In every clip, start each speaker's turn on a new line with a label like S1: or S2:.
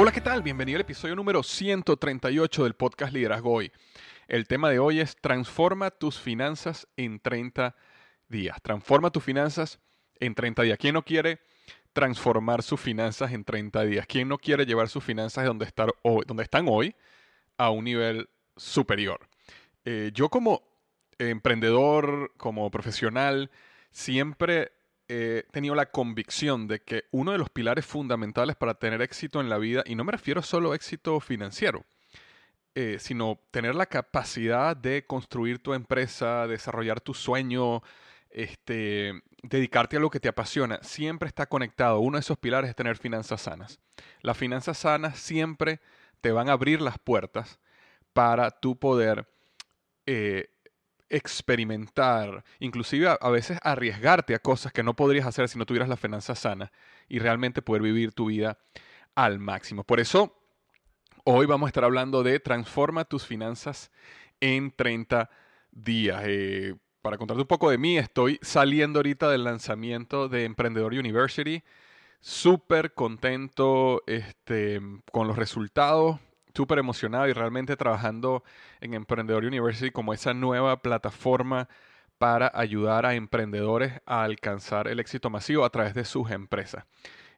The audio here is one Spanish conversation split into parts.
S1: Hola, ¿qué tal? Bienvenido al episodio número 138 del podcast Liderazgo Hoy. El tema de hoy es Transforma tus finanzas en 30 días. Transforma tus finanzas en 30 días. ¿Quién no quiere transformar sus finanzas en 30 días? ¿Quién no quiere llevar sus finanzas de donde, están hoy a un nivel superior? Eh, yo como emprendedor, como profesional, siempre he tenido la convicción de que uno de los pilares fundamentales para tener éxito en la vida, y no me refiero solo a éxito financiero, eh, sino tener la capacidad de construir tu empresa, desarrollar tu sueño, este, dedicarte a lo que te apasiona, siempre está conectado. Uno de esos pilares es tener finanzas sanas. Las finanzas sanas siempre te van a abrir las puertas para tu poder eh, experimentar, inclusive a, veces arriesgarte a cosas que no podrías hacer si no tuvieras la finanza sana y realmente poder vivir tu vida al máximo. Por eso, hoy vamos a estar hablando de transforma tus finanzas en 30 días. Eh, para contarte un poco de mí, estoy saliendo ahorita del lanzamiento de Emprendedor University. Súper contento este, con los resultados súper emocionado y realmente trabajando en Emprendedor University como esa nueva plataforma para ayudar a emprendedores a alcanzar el éxito masivo a través de sus empresas.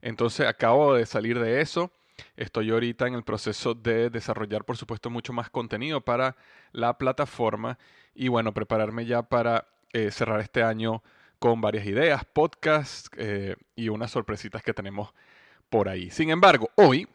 S1: Entonces acabo de salir de eso. Estoy ahorita en el proceso de desarrollar, por supuesto, mucho más contenido para la plataforma y bueno, prepararme ya para eh, cerrar este año con varias ideas, podcasts eh, y unas sorpresitas que tenemos por ahí. Sin embargo, hoy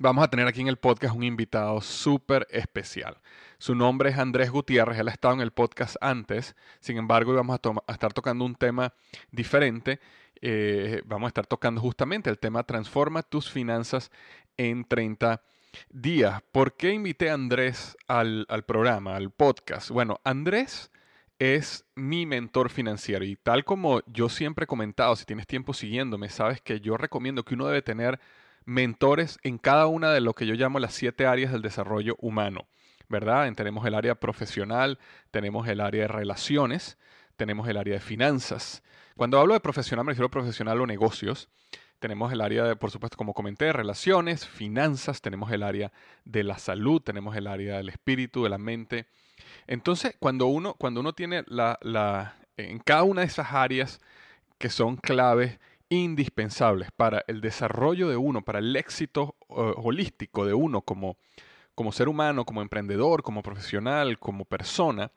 S1: vamos a tener aquí en el podcast un invitado súper especial. Su nombre es Andrés Gutiérrez, él ha estado en el podcast antes, sin embargo, vamos a, estar tocando un tema diferente. Eh, vamos a estar tocando justamente el tema Transforma tus finanzas en 30 días. ¿Por qué invité a Andrés al, al programa, al podcast? Bueno, Andrés es mi mentor financiero y tal como yo siempre he comentado, si tienes tiempo siguiéndome, sabes que yo recomiendo que uno debe tener mentores en cada una de lo que yo llamo las siete áreas del desarrollo humano, ¿verdad? Tenemos el área profesional, tenemos el área de relaciones, tenemos el área de finanzas. Cuando hablo de profesional me refiero a profesional o negocios. Tenemos el área de, por supuesto, como comenté, relaciones, finanzas, tenemos el área de la salud, tenemos el área del espíritu, de la mente. Entonces, cuando uno, cuando uno tiene la, la, en cada una de esas áreas que son claves indispensables para el desarrollo de uno, para el éxito eh, holístico de uno como, como ser humano, como emprendedor, como profesional, como persona,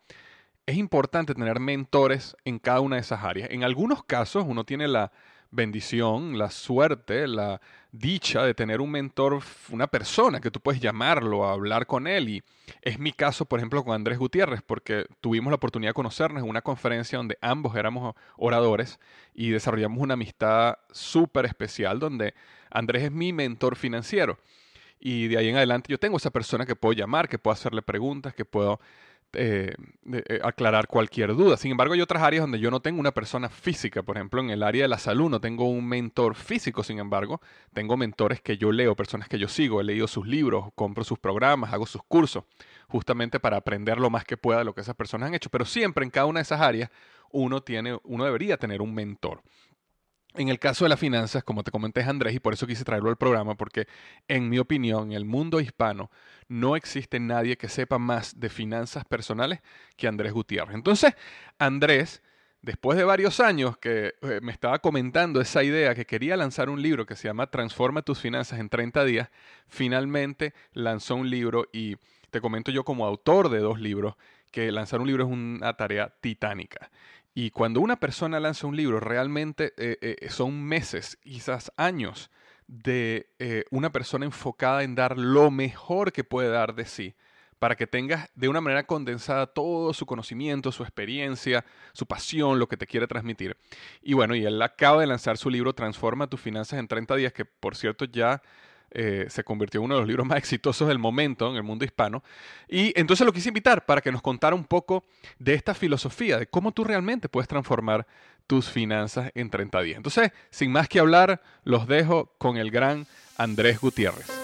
S1: es importante tener mentores en cada una de esas áreas. En algunos casos uno tiene la bendición, la suerte, la dicha de tener un mentor, una persona que tú puedes llamarlo, a hablar con él. Y es mi caso, por ejemplo, con Andrés Gutiérrez, porque tuvimos la oportunidad de conocernos en una conferencia donde ambos éramos oradores y desarrollamos una amistad súper especial donde Andrés es mi mentor financiero. Y de ahí en adelante yo tengo esa persona que puedo llamar, que puedo hacerle preguntas, que puedo eh, eh, aclarar cualquier duda. Sin embargo, hay otras áreas donde yo no tengo una persona física. Por ejemplo, en el área de la salud no tengo un mentor físico. Sin embargo, tengo mentores que yo leo, personas que yo sigo. He leído sus libros, compro sus programas, hago sus cursos, justamente para aprender lo más que pueda de lo que esas personas han hecho. Pero siempre en cada una de esas áreas uno, tiene, uno debería tener un mentor. En el caso de las finanzas, como te comenté Andrés, y por eso quise traerlo al programa, porque en mi opinión, en el mundo hispano, no existe nadie que sepa más de finanzas personales que Andrés Gutiérrez. Entonces, Andrés, después de varios años que eh, me estaba comentando esa idea que quería lanzar un libro que se llama Transforma tus finanzas en 30 días, finalmente lanzó un libro y te comento yo como autor de dos libros que lanzar un libro es una tarea titánica. Y cuando una persona lanza un libro, realmente eh, eh, son meses, quizás años, de eh, una persona enfocada en dar lo mejor que puede dar de sí, para que tengas de una manera condensada todo su conocimiento, su experiencia, su pasión, lo que te quiere transmitir. Y bueno, y él acaba de lanzar su libro Transforma tus finanzas en 30 días, que por cierto ya eh, se convirtió en uno de los libros más exitosos del momento en el mundo hispano. Y entonces lo quise invitar para que nos contara un poco de esta filosofía, de cómo tú realmente puedes transformar tus finanzas en 30 días. Entonces, sin más que hablar, los dejo con el gran Andrés Gutiérrez.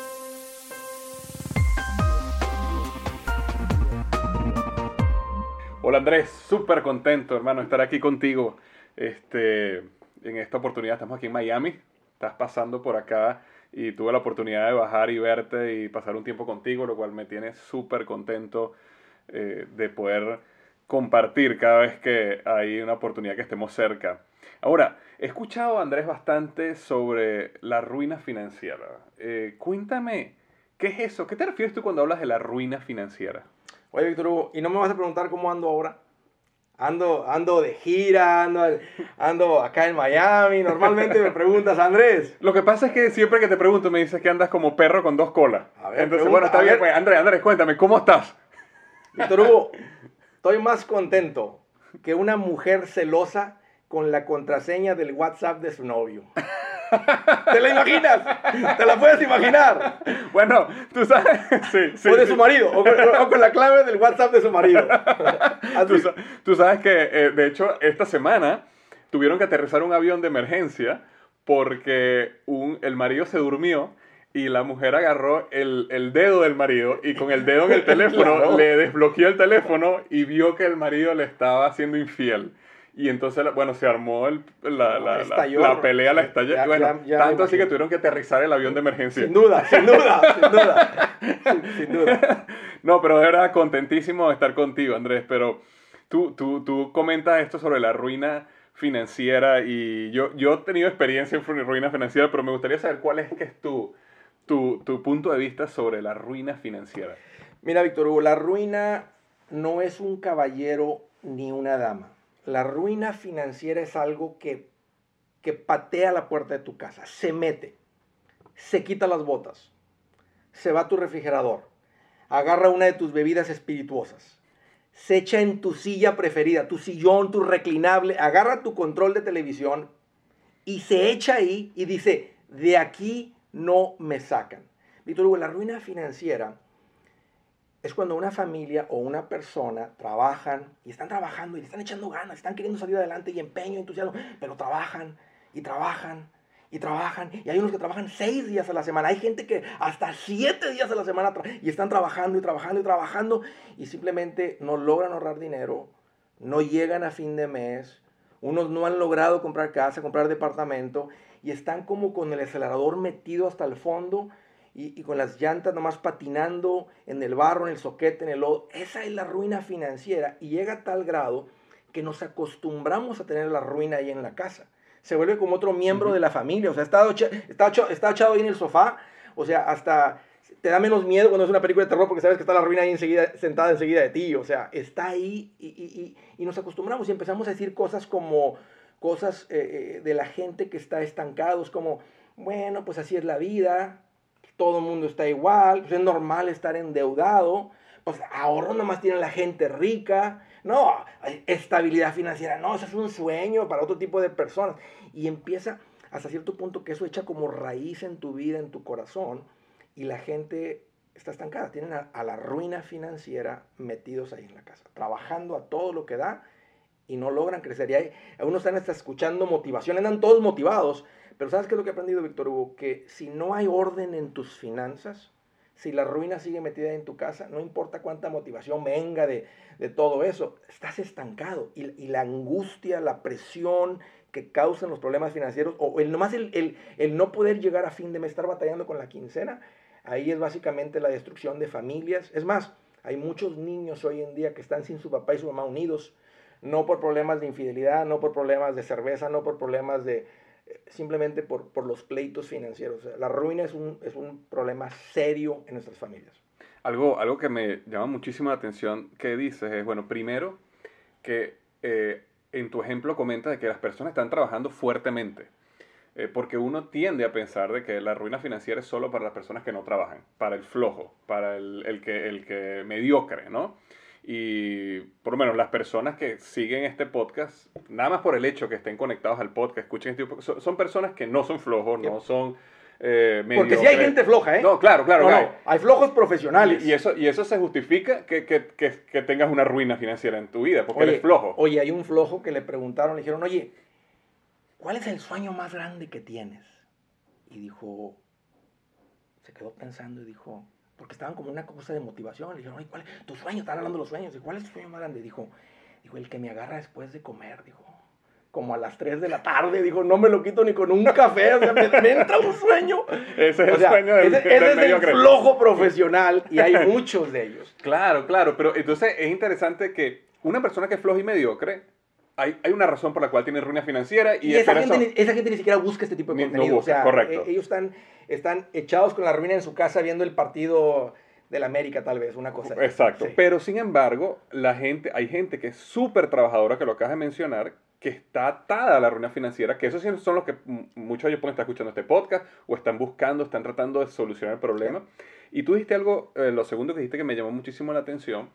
S1: Hola Andrés, súper contento hermano estar aquí contigo. Este, en esta oportunidad estamos aquí en Miami, estás pasando por acá y tuve la oportunidad de bajar y verte y pasar un tiempo contigo, lo cual me tiene súper contento eh, de poder compartir cada vez que hay una oportunidad que estemos cerca. Ahora, he escuchado, Andrés, bastante sobre la ruina financiera. Eh, cuéntame, ¿qué es eso? ¿Qué te refieres tú cuando hablas de la ruina financiera?
S2: Oye, Víctor Hugo, ¿y no me vas a preguntar cómo ando ahora? Ando, ando de gira, ando, ando acá en Miami. Normalmente me preguntas, Andrés.
S1: Lo que pasa es que siempre que te pregunto me dices que andas como perro con dos colas. A ver, Entonces, bueno, está bien. Pues, Andrés, Andrés, cuéntame, ¿cómo estás?
S2: Víctor Hugo, estoy más contento que una mujer celosa con la contraseña del WhatsApp de su novio. ¿Te la imaginas? ¿Te la puedes imaginar?
S1: Bueno, tú sabes.
S2: Sí, sí, o de su marido, o con, la clave del WhatsApp de su marido.
S1: Tú, sabes que, eh, de hecho, esta semana tuvieron que aterrizar un avión de emergencia porque un, el marido se durmió y la mujer agarró el, el, dedo del marido y con el dedo en el teléfono le desbloqueó el teléfono y vio que el marido le estaba haciendo infiel. Y entonces, bueno, se armó el, la, la, la, pelea, la estalló. bueno, tanto así que tuvieron que aterrizar el avión de emergencia.
S2: Sin duda, sin duda, sin duda.
S1: Sin, duda. No, pero verdad, contentísimo de estar contigo, Andrés. Pero tú, tú, tú comentas esto sobre la ruina financiera y yo, yo he tenido experiencia en ruina financiera, pero me gustaría saber cuál es, que es tu, tu, tu punto de vista sobre la ruina financiera.
S2: Mira, Víctor Hugo, la ruina no es un caballero ni una dama la ruina financiera es algo que, que patea la puerta de tu casa, se mete, se quita las botas, se va a tu refrigerador, agarra una de tus bebidas espirituosas, se echa en tu silla preferida, tu sillón, tu reclinable, agarra tu control de televisión y se echa ahí y dice, de aquí no me sacan. Víctor Hugo, la ruina financiera es cuando una familia o una persona trabajan y están trabajando y le están echando ganas, están queriendo salir adelante y empeño, entusiasmo, pero trabajan y trabajan y trabajan. Y hay unos que trabajan seis días a la semana. Hay gente que hasta siete días a la semana y están trabajando y trabajando y trabajando y simplemente no logran ahorrar dinero, no llegan a fin de mes. Unos no han logrado comprar casa, comprar departamento y están como con el acelerador metido hasta el fondo y, con las llantas nomás patinando en el barro, en el soquete, en el lodo. Esa es la ruina financiera y llega a tal grado que nos acostumbramos a tener la ruina ahí en la casa. se vuelve como otro miembro de la familia. O sea, está, está, está echado ahí en el sofá. O sea, hasta te da menos miedo cuando es una película de terror porque sabes que está la ruina ahí enseguida, sentada enseguida de ti. O sea, está ahí y, y, y nos acostumbramos y empezamos a decir cosas como cosas eh, eh, de la gente que está estancados, como, bueno, pues así es la vida, todo el mundo está igual, pues es normal estar endeudado, pues ahorro nomás tiene la gente rica, no, estabilidad financiera, no, eso es un sueño para otro tipo de personas. Y empieza hasta cierto punto que eso echa como raíz en tu vida, en tu corazón, y la gente está estancada, tienen a, la ruina financiera metidos ahí en la casa, trabajando a todo lo que da y no logran crecer. Y hay, algunos están hasta escuchando motivación, andan todos motivados, pero ¿sabes qué es lo que he aprendido, Víctor Hugo? Que si no hay orden en tus finanzas, si la ruina sigue metida en tu casa, no importa cuánta motivación venga de, todo eso, estás estancado. Y, la angustia, la presión que causan los problemas financieros, o el, nomás el, el no poder llegar a fin de mes, estar batallando con la quincena, Ahí es básicamente la destrucción de familias. Es más, hay muchos niños hoy en día que están sin su papá y su mamá unidos, no por problemas de infidelidad, no por problemas de cerveza, no por problemas de, simplemente por, por los pleitos financieros. la ruina es un, es un problema serio en nuestras familias.
S1: Algo, algo que me llama muchísimo la atención que dices es, bueno, primero que eh, en tu ejemplo comentas de que las personas están trabajando fuertemente. Eh, porque uno tiende a pensar de que la ruina financiera es solo para las personas que no trabajan, para el flojo, para el, el, que, el que mediocre, ¿no? Y por lo menos las personas que siguen este podcast, nada más por el hecho que estén conectados al podcast, escuchen este tipo, son, son personas que no son flojos, no son...
S2: Eh, Porque sí hay gente floja, ¿eh?
S1: No, claro, claro.
S2: No, hay flojos profesionales.
S1: Y, eso, y eso se justifica que, que, que, tengas una ruina financiera en tu vida, porque eres flojo.
S2: Oye, hay un flojo que le preguntaron, le dijeron, oye, ¿cuál es el sueño más grande que tienes? Y dijo, se quedó pensando y dijo, porque estaban como una cosa de motivación. Le dijeron, ¿cuál es tu sueño? Estaban hablando de los sueños. ¿Cuál es tu sueño más grande? Dijo, dijo, el que me agarra después de comer, dijo. Como a las 3 de la tarde, dijo, no me lo quito ni con un café, o sea, me, entra un sueño.
S1: Ese es el sueño del,
S2: ese, ese es el flojo profesional y hay muchos de ellos.
S1: Claro, claro, pero entonces es interesante que una persona que es floja y mediocre hay, hay, una razón por la cual tiene ruina financiera y,
S2: esa, gente, ni, esa, gente, ni siquiera busca este tipo de contenido. o sea, correcto. E, ellos están, están echados con la ruina en su casa viendo el partido de la América tal vez, una cosa.
S1: Exacto. Pero sin embargo, la gente, hay gente que es súper trabajadora, que lo acabas de mencionar, que está atada a la ruina financiera, que esos son los que muchos de ellos pueden estar escuchando este podcast o están buscando, están tratando de solucionar el problema. Y tú dijiste algo, eh, lo segundo que dijiste que me llamó muchísimo la atención,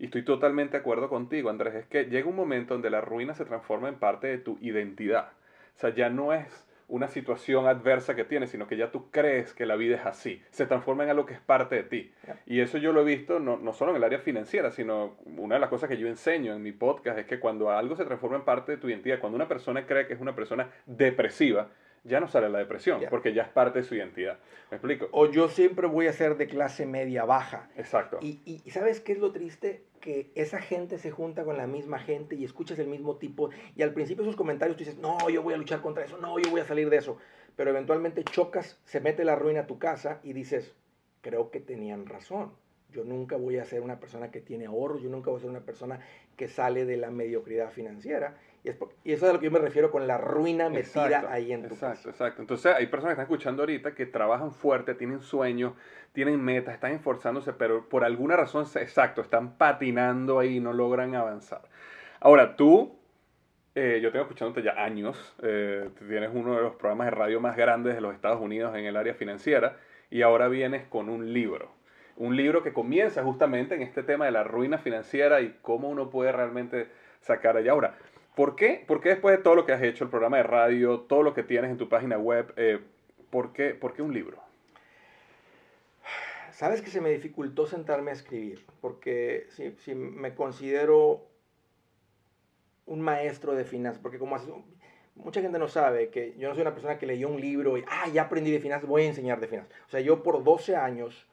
S1: y estoy totalmente de acuerdo contigo, Andrés, es que llega un momento donde la ruina se transforma en parte de tu identidad. O sea, ya no es una situación adversa que tienes, sino que ya tú crees que la vida es así. Se transforma en algo que es parte de ti. Y eso yo lo he visto no, no, solo en el área financiera, sino una de las cosas que yo enseño en mi podcast es que cuando algo se transforma en parte de tu identidad, cuando una persona cree que es una persona depresiva, ya no sale la depresión, porque ya es parte de su identidad. ¿Me explico?
S2: O yo siempre voy a ser de clase media baja.
S1: Exacto.
S2: Y, y, ¿sabes qué es lo triste? Que esa gente se junta con la misma gente y escuchas el mismo tipo. Y al principio esos comentarios dices, no, yo voy a luchar contra eso, no, yo voy a salir de eso. Pero eventualmente chocas, se mete la ruina a tu casa y dices, creo que tenían razón. Yo nunca voy a ser una persona que tiene ahorros, yo nunca voy a ser una persona que sale de la mediocridad financiera. Y, eso es a lo que yo me refiero con la ruina metida ahí en tu
S1: Exacto, exacto. Entonces hay personas que están escuchando ahorita que trabajan fuerte, tienen sueños, tienen metas, están esforzándose, pero por alguna razón, exacto, están patinando ahí y no logran avanzar. Ahora, tú, eh, yo tengo escuchándote ya años, eh, tienes uno de los programas de radio más grandes de los Estados Unidos en el área financiera y ahora vienes con un libro. Un libro que comienza justamente en este tema de la ruina financiera y cómo uno puede realmente sacar allá. Ahora, ¿Por qué? ¿Por qué después de todo lo que has hecho, el programa de radio, todo lo que tienes en tu página web, eh, ¿por, qué, ¿por qué un libro?
S2: Sabes que se me dificultó sentarme a escribir, porque si, si me considero un maestro de finanzas, porque como mucha gente no sabe que yo no soy una persona que leyó un libro y, ah, ya aprendí de finanzas, voy a enseñar de finanzas. O sea, yo por 12 años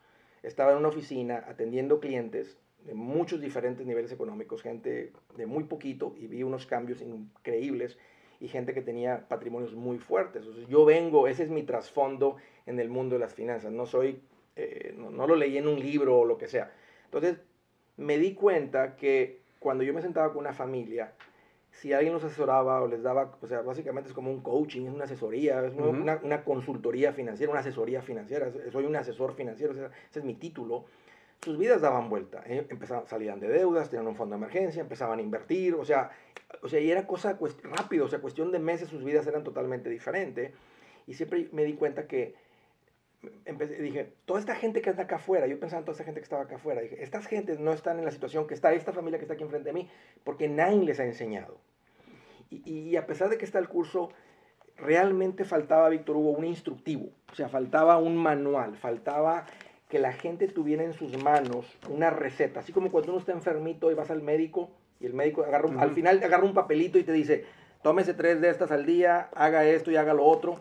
S2: estaba en una oficina atendiendo clientes de muchos diferentes niveles económicos, gente de muy poquito y vi unos cambios increíbles y gente que tenía patrimonios muy fuertes. Yo vengo, ese es mi trasfondo en el mundo de las finanzas, no soy, eh, no, lo leí en un libro o lo que sea. Entonces, me di cuenta que cuando yo me sentaba con una familia, si alguien los asesoraba o les daba, o sea, básicamente es como un coaching, es una asesoría, es una, una, consultoría financiera, una asesoría financiera, soy un asesor financiero, ese es mi título. Sus vidas daban vuelta, ¿eh? empezaban, salían de deudas, tenían un fondo de emergencia, empezaban a invertir, o sea, o sea, y era cosa rápido, o sea, cuestión de meses sus vidas eran totalmente diferentes. Y siempre me di cuenta que, empecé, dije, toda esta gente que está acá afuera, yo pensaba en toda esta gente que estaba acá afuera, dije, estas gentes no están en la situación que está esta familia que está aquí enfrente de mí, porque nadie les ha enseñado. Y, a pesar de que está el curso, realmente faltaba, Víctor Hugo, un instructivo, o sea, faltaba un manual, faltaba que la gente tuviera en sus manos una receta, así como cuando uno está enfermito y vas al médico y el médico agarra, al final agarra un papelito y te dice, tómese tres de estas al día, haga esto y haga lo otro.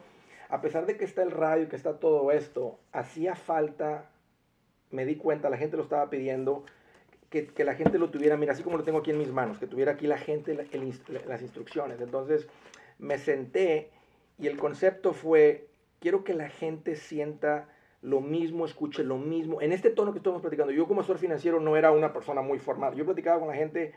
S2: A pesar de que está el radio y que está todo esto, hacía falta, me di cuenta, la gente lo estaba pidiendo, que, que, la gente lo tuviera, mira, así como lo tengo aquí en mis manos, que tuviera aquí la gente las instrucciones. Entonces me senté y el concepto fue, quiero que la gente sienta lo mismo, escuche lo mismo. En este tono que estamos platicando, yo como asesor financiero no era una persona muy formal. Yo platicaba con la gente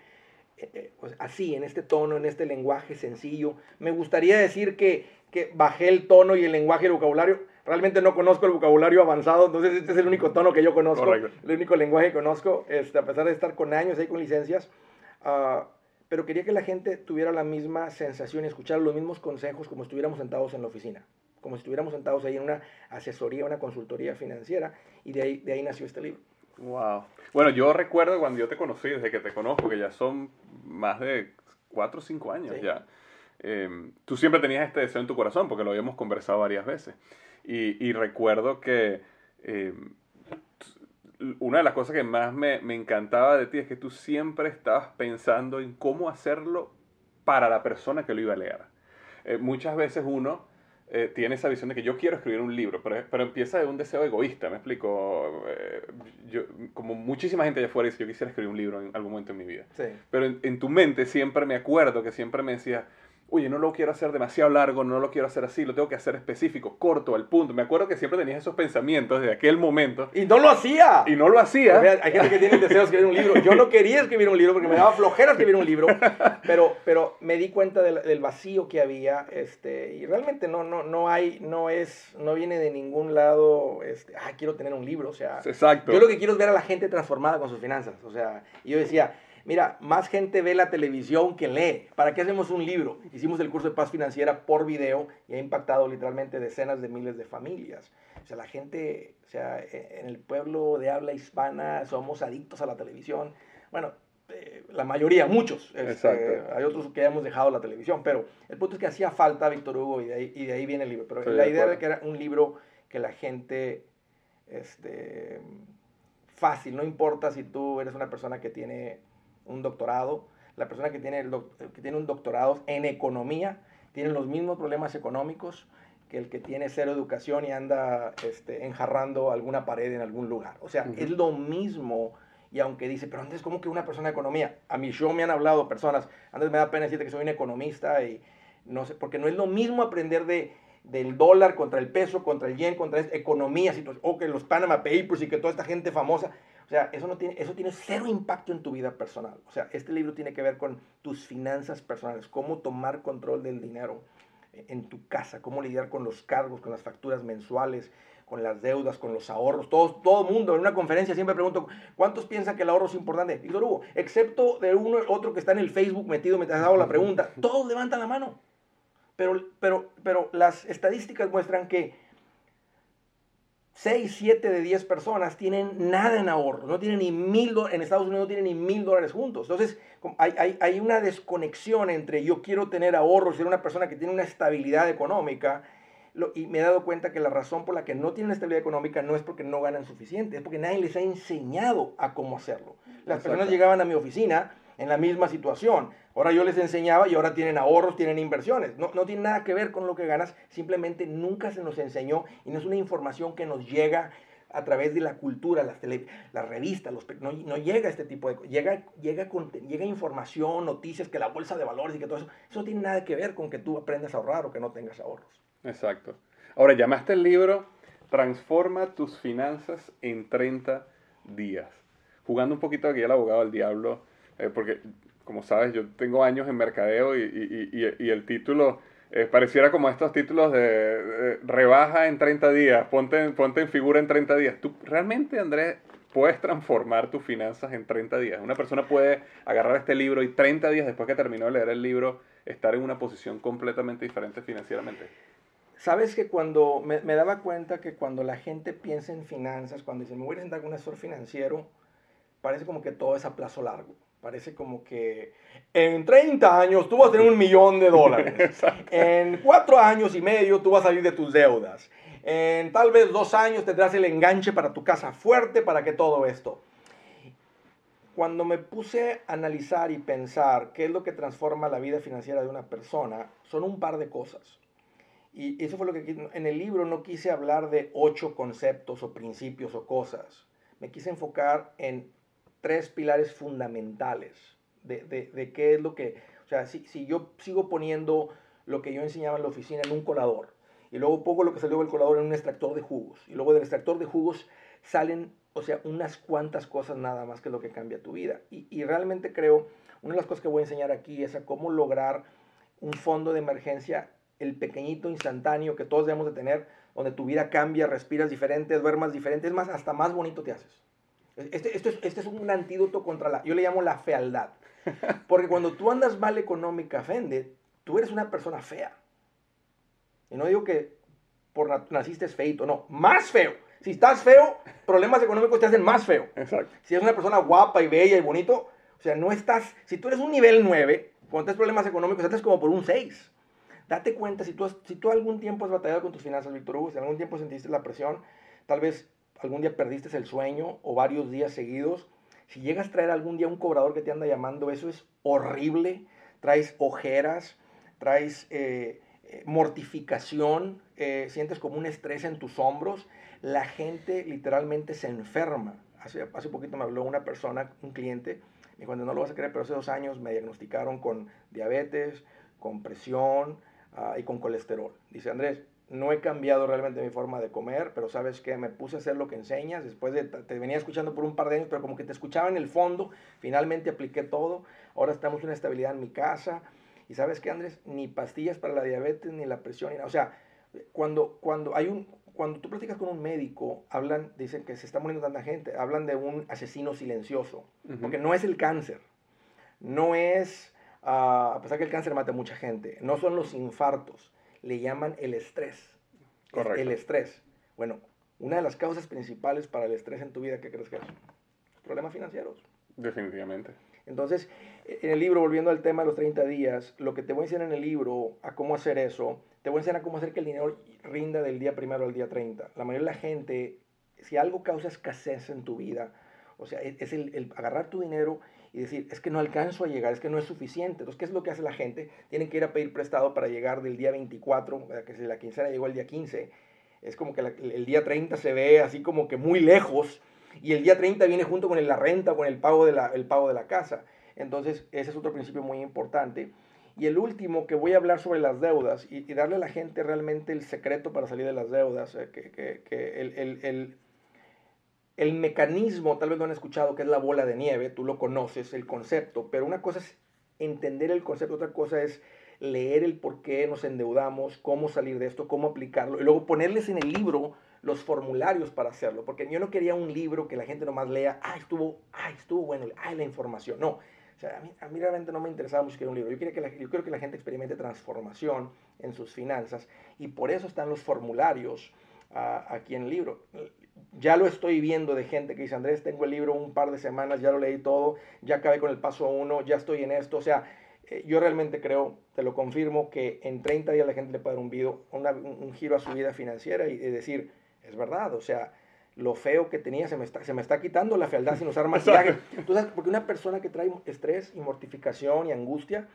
S2: eh, eh, pues así, en este tono, en este lenguaje sencillo. Me gustaría decir que, que bajé el tono y el lenguaje el vocabulario realmente no conozco el vocabulario avanzado, entonces este es el único tono que yo conozco, el único lenguaje que conozco, este, a pesar de estar con años ahí con licencias. Uh, pero quería que la gente tuviera la misma sensación y escuchar los mismos consejos como estuviéramos sentados en la oficina, como si estuviéramos sentados ahí en una asesoría, una consultoría financiera, y de ahí, de ahí nació este libro.
S1: Wow. Bueno, yo recuerdo cuando yo te conocí, desde que te conozco, que ya son más de cuatro o cinco años ya. Em, tú siempre tenías este deseo en tu corazón, porque lo habíamos conversado varias veces. Y, recuerdo que eh, una de las cosas que más me, encantaba de ti es que tú siempre estabas pensando en cómo hacerlo para la persona que lo iba a leer. Eh, muchas veces uno eh, tiene esa visión de que yo quiero escribir un libro, pero, pero empieza de un deseo egoísta, me explico. yo, como muchísima gente allá afuera dice, yo quisiera escribir un libro en algún momento en mi vida. Pero en, en, tu mente siempre me acuerdo que siempre me decía, oye, no lo quiero hacer demasiado largo, no lo quiero hacer así, lo tengo que hacer específico, corto, al punto. Me acuerdo que siempre tenías esos pensamientos de aquel momento.
S2: Y no lo hacía.
S1: Y no lo hacía.
S2: hay gente que tiene el deseo de escribir un libro. Yo no quería escribir un libro porque me daba flojera escribir un libro, pero, pero me di cuenta del, vacío que había este, y realmente no, no, no hay, no es, no viene de ningún lado, este, ah, quiero tener un libro, o sea.
S1: Exacto.
S2: Yo lo que quiero es ver a la gente transformada con sus finanzas, o sea, y yo decía, Mira, más gente ve la televisión que lee. ¿Para qué hacemos un libro? Hicimos el curso de paz financiera por video y ha impactado literalmente decenas de miles de familias. O sea, la gente, o sea, en el pueblo de habla hispana somos adictos a la televisión. Bueno, eh, la mayoría, muchos. Este, hay otros que hemos dejado la televisión, pero el punto es que hacía falta Víctor Hugo y de ahí, y de ahí viene el libro. Pero la idea era que era un libro que la gente, este, fácil, no importa si tú eres una persona que tiene un doctorado, la persona que tiene, que tiene un doctorado en economía tiene los mismos problemas económicos que el que tiene cero educación y anda este, enjarrando alguna pared en algún lugar. O sea, es lo mismo. Y aunque dice, pero antes, ¿cómo que una persona de economía? A mí yo me han hablado personas, antes me da pena decirte que soy un economista y no sé, porque no es lo mismo aprender de, del dólar contra el peso, contra el yen, contra economía, o que los Panama Papers y que toda esta gente famosa. O sea, eso, no tiene, eso tiene cero impacto en tu vida personal. O sea, este libro tiene que ver con tus finanzas personales, cómo tomar control del dinero en tu casa, cómo lidiar con los cargos, con las facturas mensuales, con las deudas, con los ahorros. Todo, todo el mundo en una conferencia siempre pregunto, ¿cuántos piensan que el ahorro es importante? Y Hugo, excepto de uno otro que está en el Facebook metido mientras hago la pregunta, todos levantan la mano. Pero, pero, pero las estadísticas muestran que 6, 7 de 10 personas tienen nada en ahorro, no tienen ni mil en Estados Unidos no tienen ni mil dólares juntos. Entonces, hay, hay, hay, una desconexión entre yo quiero tener ahorros, ser una persona que tiene una estabilidad económica, y me he dado cuenta que la razón por la que no tienen estabilidad económica no es porque no ganan suficiente, es porque nadie les ha enseñado a cómo hacerlo. Las personas llegaban a mi oficina en la misma situación. Ahora yo les enseñaba y ahora tienen ahorros, tienen inversiones. No, no tiene nada que ver con lo que ganas, simplemente nunca se nos enseñó y no es una información que nos llega a través de la cultura, las, tele, las revistas, los, no, no, llega este tipo de llega, llega, llega información, noticias, que la bolsa de valores y que todo eso, eso no tiene nada que ver con que tú aprendas a ahorrar o que no tengas ahorros.
S1: Exacto. Ahora, llamaste el libro Transforma tus finanzas en 30 días. Jugando un poquito aquí al abogado del diablo, eh, porque como sabes, yo tengo años en mercadeo y, el título eh, pareciera como estos títulos de, rebaja en 30 días, ponte, ponte en figura en 30 días. ¿Tú realmente, Andrés, puedes transformar tus finanzas en 30 días? Una persona puede agarrar este libro y 30 días después que terminó de leer el libro, estar en una posición completamente diferente financieramente.
S2: Sabes que cuando me, me daba cuenta que cuando la gente piensa en finanzas, cuando dice, me voy a sentar con un asesor financiero, parece como que todo es a plazo largo. Parece como que en 30 años tú vas a tener un millón de dólares. en 4 años y medio tú vas a salir de tus deudas. En tal vez 2 años tendrás el enganche para tu casa fuerte, para que todo esto. Cuando me puse a analizar y pensar qué es lo que transforma la vida financiera de una persona, son un par de cosas. Y eso fue lo que en el libro no quise hablar de ocho conceptos o principios o cosas. Me quise enfocar en tres pilares fundamentales de, de, qué es lo que, o sea, si, si, yo sigo poniendo lo que yo enseñaba en la oficina en un colador, y luego pongo lo que salió del colador en un extractor de jugos, y luego del extractor de jugos salen, o sea, unas cuantas cosas nada más que lo que cambia tu vida. Y, y realmente creo, una de las cosas que voy a enseñar aquí es a cómo lograr un fondo de emergencia, el pequeñito instantáneo que todos debemos de tener, donde tu vida cambia, respiras diferente, duermas diferente, es más, hasta más bonito te haces. Este, este, es, este es un antídoto contra la, yo le llamo la fealdad. Porque cuando tú andas mal económicamente, tú eres una persona fea. Y no digo que por naciste feito, no, más feo. Si estás feo, problemas económicos te hacen más feo. Exacto. Si eres una persona guapa y bella y bonito, o sea, no estás, si tú eres un nivel 9, cuando tienes problemas económicos, estás como por un 6. Date cuenta, si tú, si tú algún tiempo has batallado con tus finanzas, Víctor Hugo, si algún tiempo sentiste la presión, tal vez algún día perdiste el sueño o varios días seguidos, si llegas a traer algún día un cobrador que te anda llamando, eso es horrible. Traes ojeras, traes eh, eh, mortificación, eh, sientes como un estrés en tus hombros. La gente literalmente se enferma. Hace, hace poquito me habló una persona, un cliente, y cuando no lo vas a creer, pero hace dos años me diagnosticaron con diabetes, con presión ah, y con colesterol. Dice Andrés, no he cambiado realmente mi forma de comer, pero sabes que me puse a hacer lo que enseñas, después de, te venía escuchando por un par de años, pero como que te escuchaba en el fondo, finalmente apliqué todo, ahora estamos en una estabilidad en mi casa, y sabes que Andrés, ni pastillas para la diabetes, ni la presión, o sea, cuando, cuando hay un, cuando tú platicas con un médico, hablan, dicen que se está muriendo tanta gente, hablan de un asesino silencioso, porque no es el cáncer, no es, ah, a pesar que el cáncer mata a mucha gente, no son los infartos, le llaman el estrés. Correcto. El estrés. Bueno, una de las causas principales para el estrés en tu vida, ¿qué crees que es? Problemas financieros.
S1: Definitivamente.
S2: Entonces, en el libro, volviendo al tema de los 30 días, lo que te voy a enseñar en el libro a cómo hacer eso, te voy a enseñar a cómo hacer que el dinero rinda del día primero al día 30. La mayoría de la gente, si algo causa escasez en tu vida, o sea, es el, el agarrar tu dinero y decir, es que no alcanzo a llegar, es que no es suficiente. Entonces, ¿qué es lo que hace la gente? Tienen que ir a pedir prestado para llegar del día 24, que si la quincena llegó el día 15, es como que el día 30 se ve así como que muy lejos y el día 30 viene junto con la renta, con el pago de la, pago de la casa. Entonces, ese es otro principio muy importante. Y el último, que voy a hablar sobre las deudas y, darle a la gente realmente el secreto para salir de las deudas, eh, que, que, que el, el el mecanismo, tal vez lo han escuchado, que es la bola de nieve, tú lo conoces, el concepto, pero una cosa es entender el concepto, otra cosa es leer el por qué nos endeudamos, cómo salir de esto, cómo aplicarlo, y luego ponerles en el libro los formularios para hacerlo, porque yo no quería un libro que la gente nomás lea, ay, estuvo, ay, estuvo bueno, ay, la información, no. O sea, a mí, realmente no me interesaba mucho que un libro. Yo, quería que la, que la gente experimente transformación en sus finanzas y por eso están los formularios ah, aquí en el libro ya lo estoy viendo de gente que dice, Andrés, tengo el libro un par de semanas, ya lo leí todo, ya acabé con el paso uno, ya estoy en esto. O sea, eh, yo realmente creo, te lo confirmo, que en 30 días la gente le puede dar un, video, un giro a su vida financiera y, decir, es verdad, o sea, lo feo que tenía se me está, se me está quitando la fealdad sin usar maquillaje. Entonces, porque una persona que trae estrés y mortificación y angustia,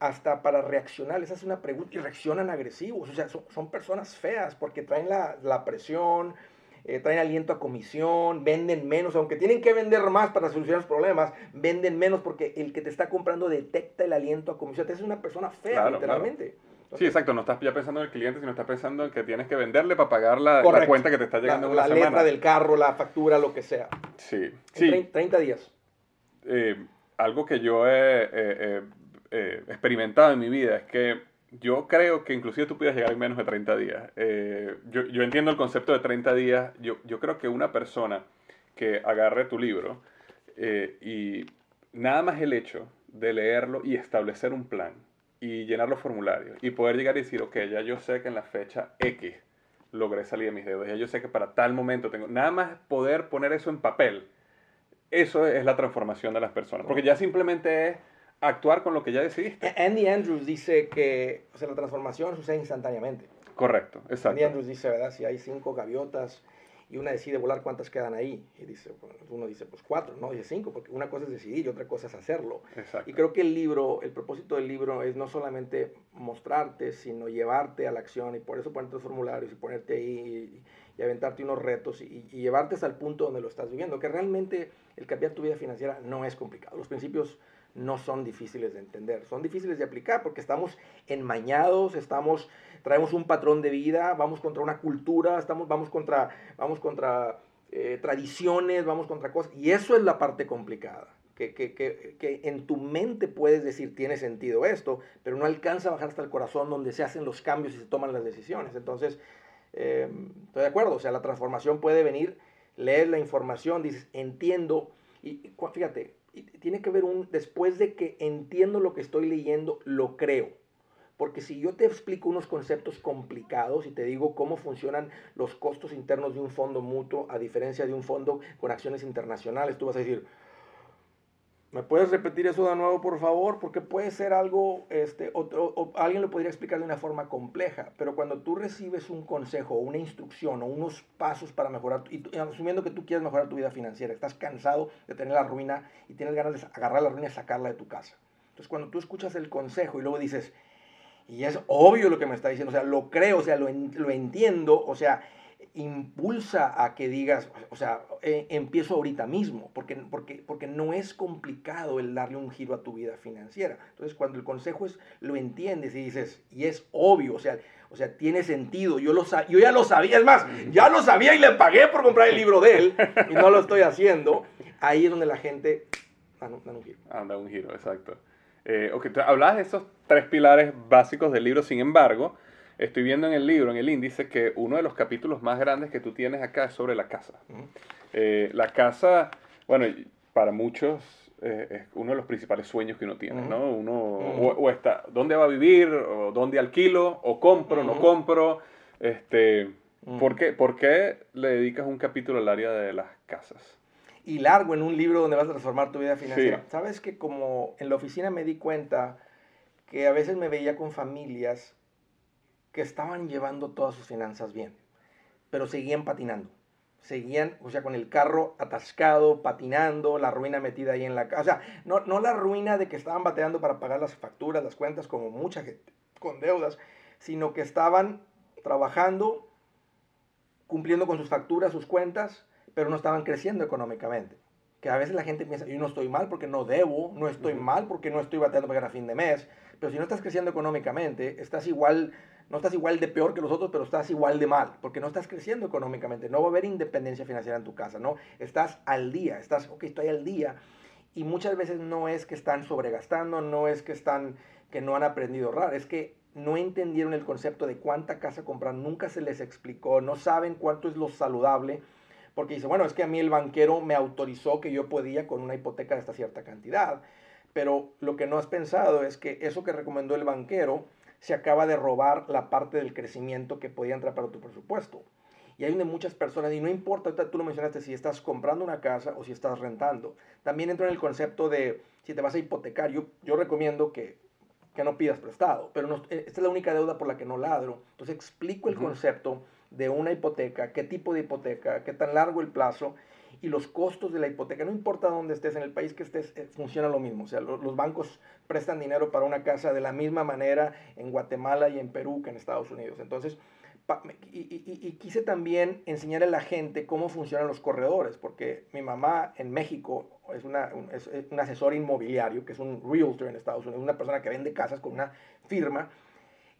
S2: hasta para reaccionar, les hace una pregunta y reaccionan agresivos. O sea, son, son personas feas porque traen la, la presión, eh, traen aliento a comisión, venden menos, aunque tienen que vender más para solucionar los problemas, venden menos porque el que te está comprando detecta el aliento a comisión. Te es una persona fea, literalmente.
S1: sí, exacto, no estás ya pensando en el cliente, sino estás pensando en que tienes que venderle para pagar la, cuenta que te está llegando
S2: la, en una la letra del carro, la factura, lo que sea.
S1: Sí,
S2: sí. 30 días.
S1: Eh, algo que yo he experimentado en mi vida es que yo creo que inclusive tú puedes llegar en menos de 30 días. Eh, yo, yo, entiendo el concepto de 30 días. Yo, yo, creo que una persona que agarre tu libro eh, y nada más el hecho de leerlo y establecer un plan y llenar los formularios y poder llegar y decir, ok, ya yo sé que en la fecha X logré salir de mis dedos, ya yo sé que para tal momento tengo, nada más poder poner eso en papel, eso es la transformación de las personas, porque ya simplemente es actuar con lo que ya decidiste.
S2: Andy Andrews dice que o sea, la transformación sucede instantáneamente.
S1: Correcto, exacto.
S2: Andy Andrews dice, ¿verdad? Si hay cinco gaviotas y una decide volar, ¿cuántas quedan ahí? Y dice, uno dice, pues cuatro, no, dice cinco, porque una cosa es decidir y otra cosa es hacerlo.
S1: Exacto.
S2: Y creo que el libro, el propósito del libro es no solamente mostrarte, sino llevarte a la acción y por eso ponerte los formularios y ponerte ahí y, aventarte unos retos y, y llevarte hasta el punto donde lo estás viviendo, que realmente el cambiar tu vida financiera no es complicado. Los principios no son difíciles de entender, son difíciles de aplicar porque estamos enmañados, estamos, traemos un patrón de vida, vamos contra una cultura, estamos, vamos contra, vamos contra eh, tradiciones, vamos contra cosas, y eso es la parte complicada. Que, que, que, que, en tu mente puedes decir tiene sentido esto, pero no alcanza a bajar hasta el corazón donde se hacen los cambios y se toman las decisiones. Entonces, eh, estoy de acuerdo, o sea, la transformación puede venir, lees la información, dices, entiendo, y fíjate, tiene que ver un, después de que entiendo lo que estoy leyendo, lo creo. Porque si yo te explico unos conceptos complicados y te digo cómo funcionan los costos internos de un fondo mutuo a diferencia de un fondo con acciones internacionales, tú vas a decir, ¿Me puedes repetir eso de nuevo, por favor? Porque puede ser algo, este, o, alguien lo podría explicar de una forma compleja, pero cuando tú recibes un consejo, una instrucción o unos pasos para mejorar, y, asumiendo que tú quieres mejorar tu vida financiera, estás cansado de tener la ruina y tienes ganas de agarrar la ruina y sacarla de tu casa. Entonces, cuando tú escuchas el consejo y luego dices, y es obvio lo que me está diciendo, o sea, lo creo, o sea, lo, lo entiendo, o sea, impulsa a que digas, o sea, eh, empiezo ahorita mismo, porque, porque, porque no es complicado el darle un giro a tu vida financiera. Entonces, cuando el consejo es, lo entiendes y dices, y es obvio, o sea, o sea tiene sentido, yo, lo yo ya lo sabía, es más, ya lo sabía y le pagué por comprar el libro de él, y no lo estoy haciendo, ahí es donde la gente da, un giro.
S1: Anda un giro, exacto. Eh, ok, hablabas de esos tres pilares básicos del libro, sin embargo, Estoy viendo en el libro, en el índice, que uno de los capítulos más grandes que tú tienes acá es sobre la casa. Eh, la casa, bueno, para muchos eh, es uno de los principales sueños que uno tiene, ¿no? Uno o, está, ¿dónde va a vivir? O ¿Dónde alquilo? ¿O compro? ¿No compro? Este, ¿por, qué, ¿Por qué le dedicas un capítulo al área de las casas?
S2: Y largo en un libro donde vas a transformar tu vida financiera. Sabes que como en la oficina me di cuenta que a veces me veía con familias que estaban llevando todas sus finanzas bien, pero seguían patinando. Seguían, o sea, con el carro atascado, patinando, la ruina metida ahí en la casa. O sea, no, no la ruina de que estaban bateando para pagar las facturas, las cuentas, como mucha gente con deudas, sino que estaban trabajando, cumpliendo con sus facturas, sus cuentas, pero no estaban creciendo económicamente. Que a veces la gente piensa, yo no estoy mal porque no debo, no estoy mal porque no estoy bateando para a fin de mes, pero si no estás creciendo económicamente, estás igual no estás igual de peor que los otros, pero estás igual de mal, porque no estás creciendo económicamente, no va a haber independencia financiera en tu casa, ¿no? Estás al día, estás, ok, estoy al día, y muchas veces no es que están sobregastando, no es que están, que no han aprendido a ahorrar, es que no entendieron el concepto de cuánta casa comprar, nunca se les explicó, no saben cuánto es lo saludable, porque dice, bueno, es que a mí el banquero me autorizó que yo podía con una hipoteca de esta cierta cantidad, pero lo que no has pensado es que eso que recomendó el banquero, se acaba de robar la parte del crecimiento que podía entrar para tu presupuesto. Y hay donde muchas personas, y no importa, tú lo mencionaste, si estás comprando una casa o si estás rentando. También entra en el concepto de si te vas a hipotecar. Yo, yo recomiendo que, que no pidas prestado, pero no, eh, esta es la única deuda por la que no ladro. Entonces explico el concepto de una hipoteca, qué tipo de hipoteca, qué tan largo el plazo y los costos de la hipoteca, no importa dónde estés, en el país que estés, eh, funciona lo mismo. O sea, los bancos prestan dinero para una casa de la misma manera en Guatemala y en Perú que en Estados Unidos. Entonces, y, quise también enseñar a la gente cómo funcionan los corredores, porque mi mamá en México es, una, es un asesor inmobiliario, que es un realtor en Estados Unidos, una persona que vende casas con una firma,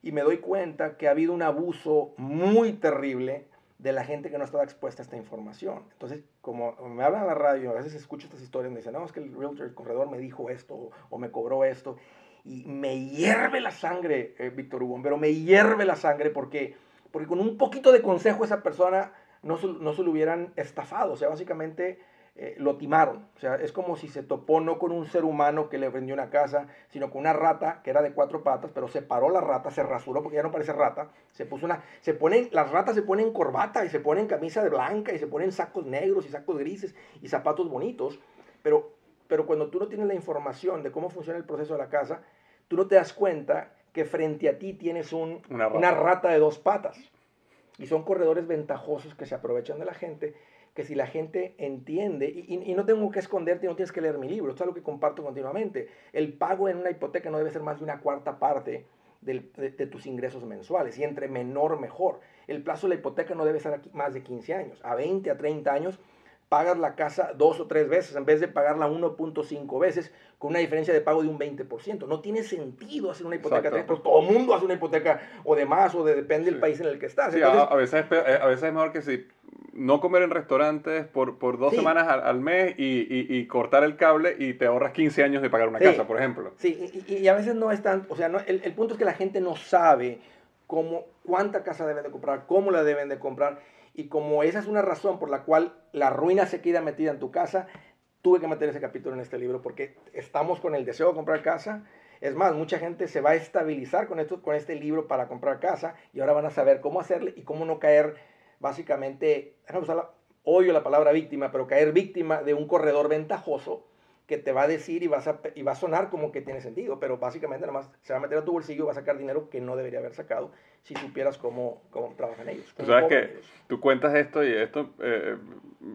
S2: y me doy cuenta que ha habido un abuso muy terrible de la gente que no estaba expuesta a esta información. Entonces, como me hablan a la radio, a veces escucho estas historias, me dicen, no, es que el realtor, corredor me dijo esto o, me cobró esto. Y me hierve la sangre, eh, Víctor Hugo, pero me hierve la sangre porque, porque con un poquito de consejo esa persona no, no se lo hubieran estafado. O sea, básicamente eh, lo timaron. O sea, es como si se topó no con un ser humano que le vendió una casa, sino con una rata que era de cuatro patas, pero se paró la rata, se rasuró porque ya no parece rata, se puso una, se ponen, las ratas se ponen corbata y se ponen camisa de blanca y se ponen sacos negros y sacos grises y zapatos bonitos, pero, pero cuando tú no tienes la información de cómo funciona el proceso de la casa, tú no te das cuenta que frente a ti tienes un, una, rata. una rata de dos patas. Y son corredores ventajosos que se aprovechan de la gente que si la gente entiende, y, no tengo que esconderte, no tienes que leer mi libro, esto es lo que comparto continuamente, el pago en una hipoteca no debe ser más de una cuarta parte de, de, tus ingresos mensuales, y entre menor mejor. El plazo de la hipoteca no debe ser más de 15 años, a 20, a 30 años pagas la casa dos o tres veces en vez de pagarla 1.5 veces con una diferencia de pago de un 20%. No tiene sentido hacer una hipoteca, pero todo el mundo hace una hipoteca o de más o de depende del país en el que estás.
S1: a, veces es, a veces es mejor que si no comer en restaurantes por, por dos semanas al, mes y, y, cortar el cable y te ahorras 15 años de pagar una casa, por ejemplo.
S2: Sí, y, a veces no es tan, o sea, no, el, el, punto es que la gente no sabe cómo, cuánta casa deben de comprar, cómo la deben de comprar y como esa es una razón por la cual la ruina se queda metida en tu casa, tuve que meter ese capítulo en este libro porque estamos con el deseo de comprar casa. Es más, mucha gente se va a estabilizar con, esto, con este libro para comprar casa y ahora van a saber cómo hacerle y cómo no caer básicamente, odio la palabra víctima, pero caer víctima de un corredor ventajoso que te va a decir y, vas a, y va a sonar como que tiene sentido, pero básicamente nada más se va a meter a tu bolsillo y va a sacar dinero que no debería haber sacado si supieras cómo, cómo trabajan ellos.
S1: Tú sabes que tú cuentas esto y esto eh,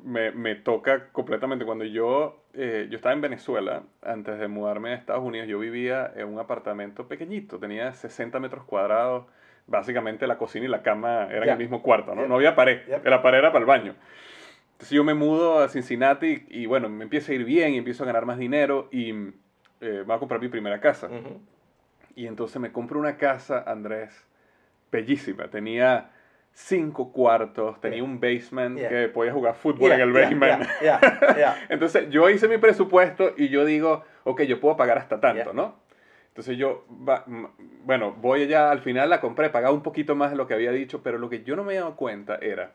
S1: me, me, toca completamente. Cuando yo, eh, yo estaba en Venezuela, antes de mudarme a Estados Unidos, yo vivía en un apartamento pequeñito, tenía 60 metros cuadrados, básicamente la cocina y la cama eran el mismo cuarto, ¿no? No había pared, la pared era para el baño. Entonces yo me mudo a Cincinnati y, bueno, me empieza a ir bien y empiezo a ganar más dinero y eh, voy a comprar mi primera casa. Y entonces me compro una casa, Andrés, bellísima. Tenía cinco cuartos, tenía un basement que podía jugar fútbol en el basement. entonces yo hice mi presupuesto y yo digo, ok, yo puedo pagar hasta tanto, ¿no? Entonces yo, bueno, voy allá, al final la compré, pagaba un poquito más de lo que había dicho, pero lo que yo no me dado cuenta era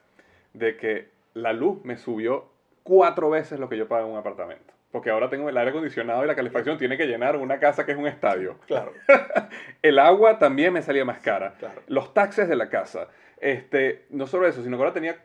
S1: de que la luz me subió cuatro veces lo que yo pago en un apartamento. Porque ahora tengo el aire acondicionado y la calefacción tiene que llenar una casa que es un estadio.
S2: Claro.
S1: el agua también me salía más cara. Los taxes de la casa. Este, no solo eso, sino que ahora tenía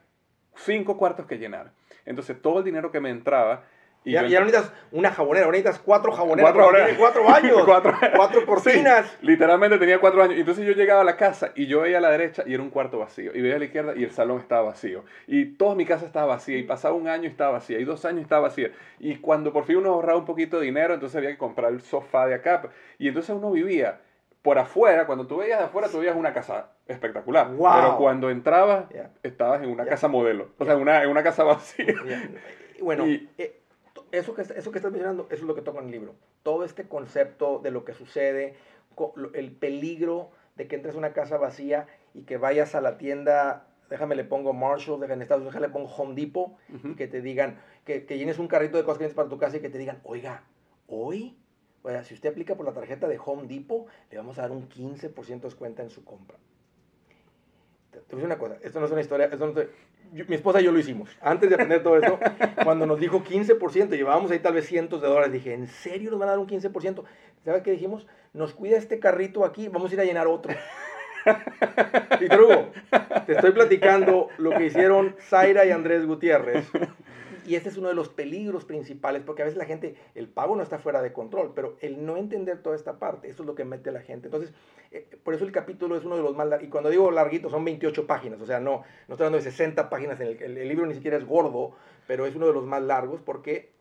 S1: cinco cuartos que llenar. Entonces todo el dinero que me entraba
S2: y ya, no necesitas una jabonera, ahora necesitas cuatro jaboneras. Cuatro, tiene cuatro años. cuatro, cuatro cortinas.
S1: literalmente tenía cuatro años. Entonces yo llegaba a la casa y yo veía a la derecha y era un cuarto vacío. Y veía a la izquierda y el salón estaba vacío. Y toda mi casa estaba vacía. Y pasaba un año y estaba vacía. Y dos años y estaba vacía. Y cuando por fin uno ahorraba un poquito de dinero, entonces había que comprar el sofá de acá. Y entonces uno vivía por afuera. Cuando tú veías de afuera, tú veías una casa espectacular. Pero cuando entrabas, estabas en una casa modelo. O sea, en una, en una casa vacía.
S2: Bueno, eh, eso que, eso que estás mencionando, eso es lo que toco en el libro. Todo este concepto de lo que sucede, el peligro de que entres a una casa vacía y que vayas a la tienda, déjame le pongo Marshall, déjame, Estados Unidos, déjame le pongo Home Depot, y que te digan, que, que, llenes un carrito de cosas que tienes para tu casa y que te digan, oiga, hoy, oiga, si usted aplica por la tarjeta de Home Depot, le vamos a dar un 15% de descuento en su compra. Te, voy a decir una cosa, esto no es una historia, esto no mi esposa y yo lo hicimos. Antes de aprender todo eso, cuando nos dijo 15%, llevábamos ahí tal vez cientos de dólares, dije, ¿en serio nos van a dar un 15%? ¿Sabes qué dijimos? Nos cuida este carrito aquí, vamos a ir a llenar otro. y Hugo, te estoy platicando lo que hicieron Zaira y Andrés Gutiérrez y ese es uno de los peligros principales, porque a veces la gente, el pago no está fuera de control, pero el no entender toda esta parte, eso es lo que mete a la gente. Entonces, eh, por eso el capítulo es uno de los más largos, y cuando digo larguito son 28 páginas, o sea, no, no estoy hablando de 60 páginas, en el, el, libro ni siquiera es gordo, pero es uno de los más largos porque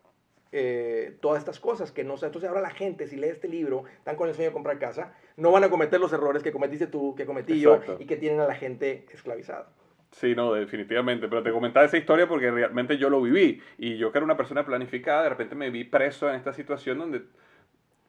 S2: eh, todas estas cosas que no sé. Entonces ahora la gente, si lee este libro, están con el sueño de comprar casa, no van a cometer los errores que cometiste tú, que cometí yo, y que tienen a la gente esclavizada.
S1: Sí, no, definitivamente. Pero te comentaba esa historia porque realmente yo lo viví. Y yo que era una persona planificada, de repente me vi preso en esta situación donde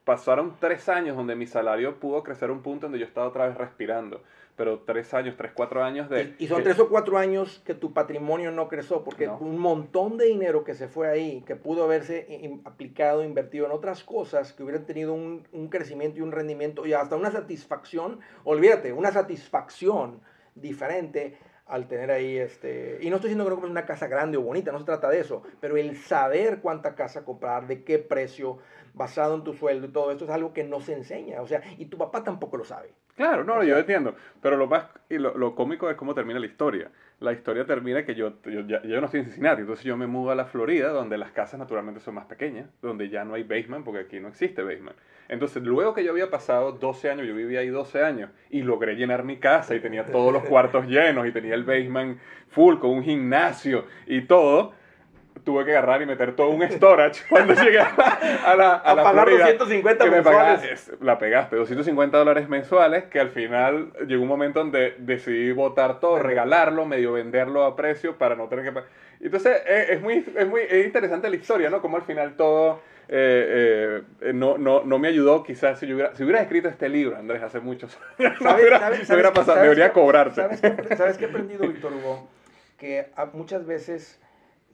S1: pasaron tres años donde mi salario pudo crecer a un punto donde yo estaba otra vez respirando pero tres años, tres, cuatro años de...
S2: Y, son tres o cuatro años que tu patrimonio no creció, porque un montón de dinero que se fue ahí, que pudo haberse aplicado, invertido en otras cosas, que hubieran tenido un, un crecimiento y un rendimiento y hasta una satisfacción, olvídate, una satisfacción diferente al tener ahí este y no estoy diciendo que no compres una casa grande o bonita no se trata de eso pero el saber cuánta casa comprar de qué precio basado en tu sueldo y todo esto es algo que no se enseña o sea y tu papá tampoco lo sabe
S1: Claro, no, yo entiendo. Pero lo más y lo, cómico es cómo termina la historia. La historia termina que yo, yo, yo, no estoy en Cincinnati, entonces yo me mudo a la Florida, donde las casas naturalmente son más pequeñas, donde ya no hay basement, porque aquí no existe basement. Entonces, luego que yo había pasado 12 años, yo vivía ahí 12 años, y logré llenar mi casa, y tenía todos los cuartos llenos, y tenía el basement full, con un gimnasio y todo tuve que agarrar y meter todo un storage cuando llegué a la, a,
S2: a pagar 250 mensuales.
S1: la pegaste, 250 dólares mensuales, que al final llegó un momento donde decidí botar todo, regalarlo, medio venderlo a precio para no tener que pagar. Entonces eh, es, muy, es muy interesante la historia, ¿no? Como al final todo... Eh, eh, no, no, no me ayudó quizás si, hubiera, si hubiera escrito este libro, Andrés, hace muchos años. ¿Sabes, hubiera, pasado, debería cobrarse.
S2: ¿Sabes qué, ¿Sabes qué he aprendido, Víctor Hugo? Que muchas veces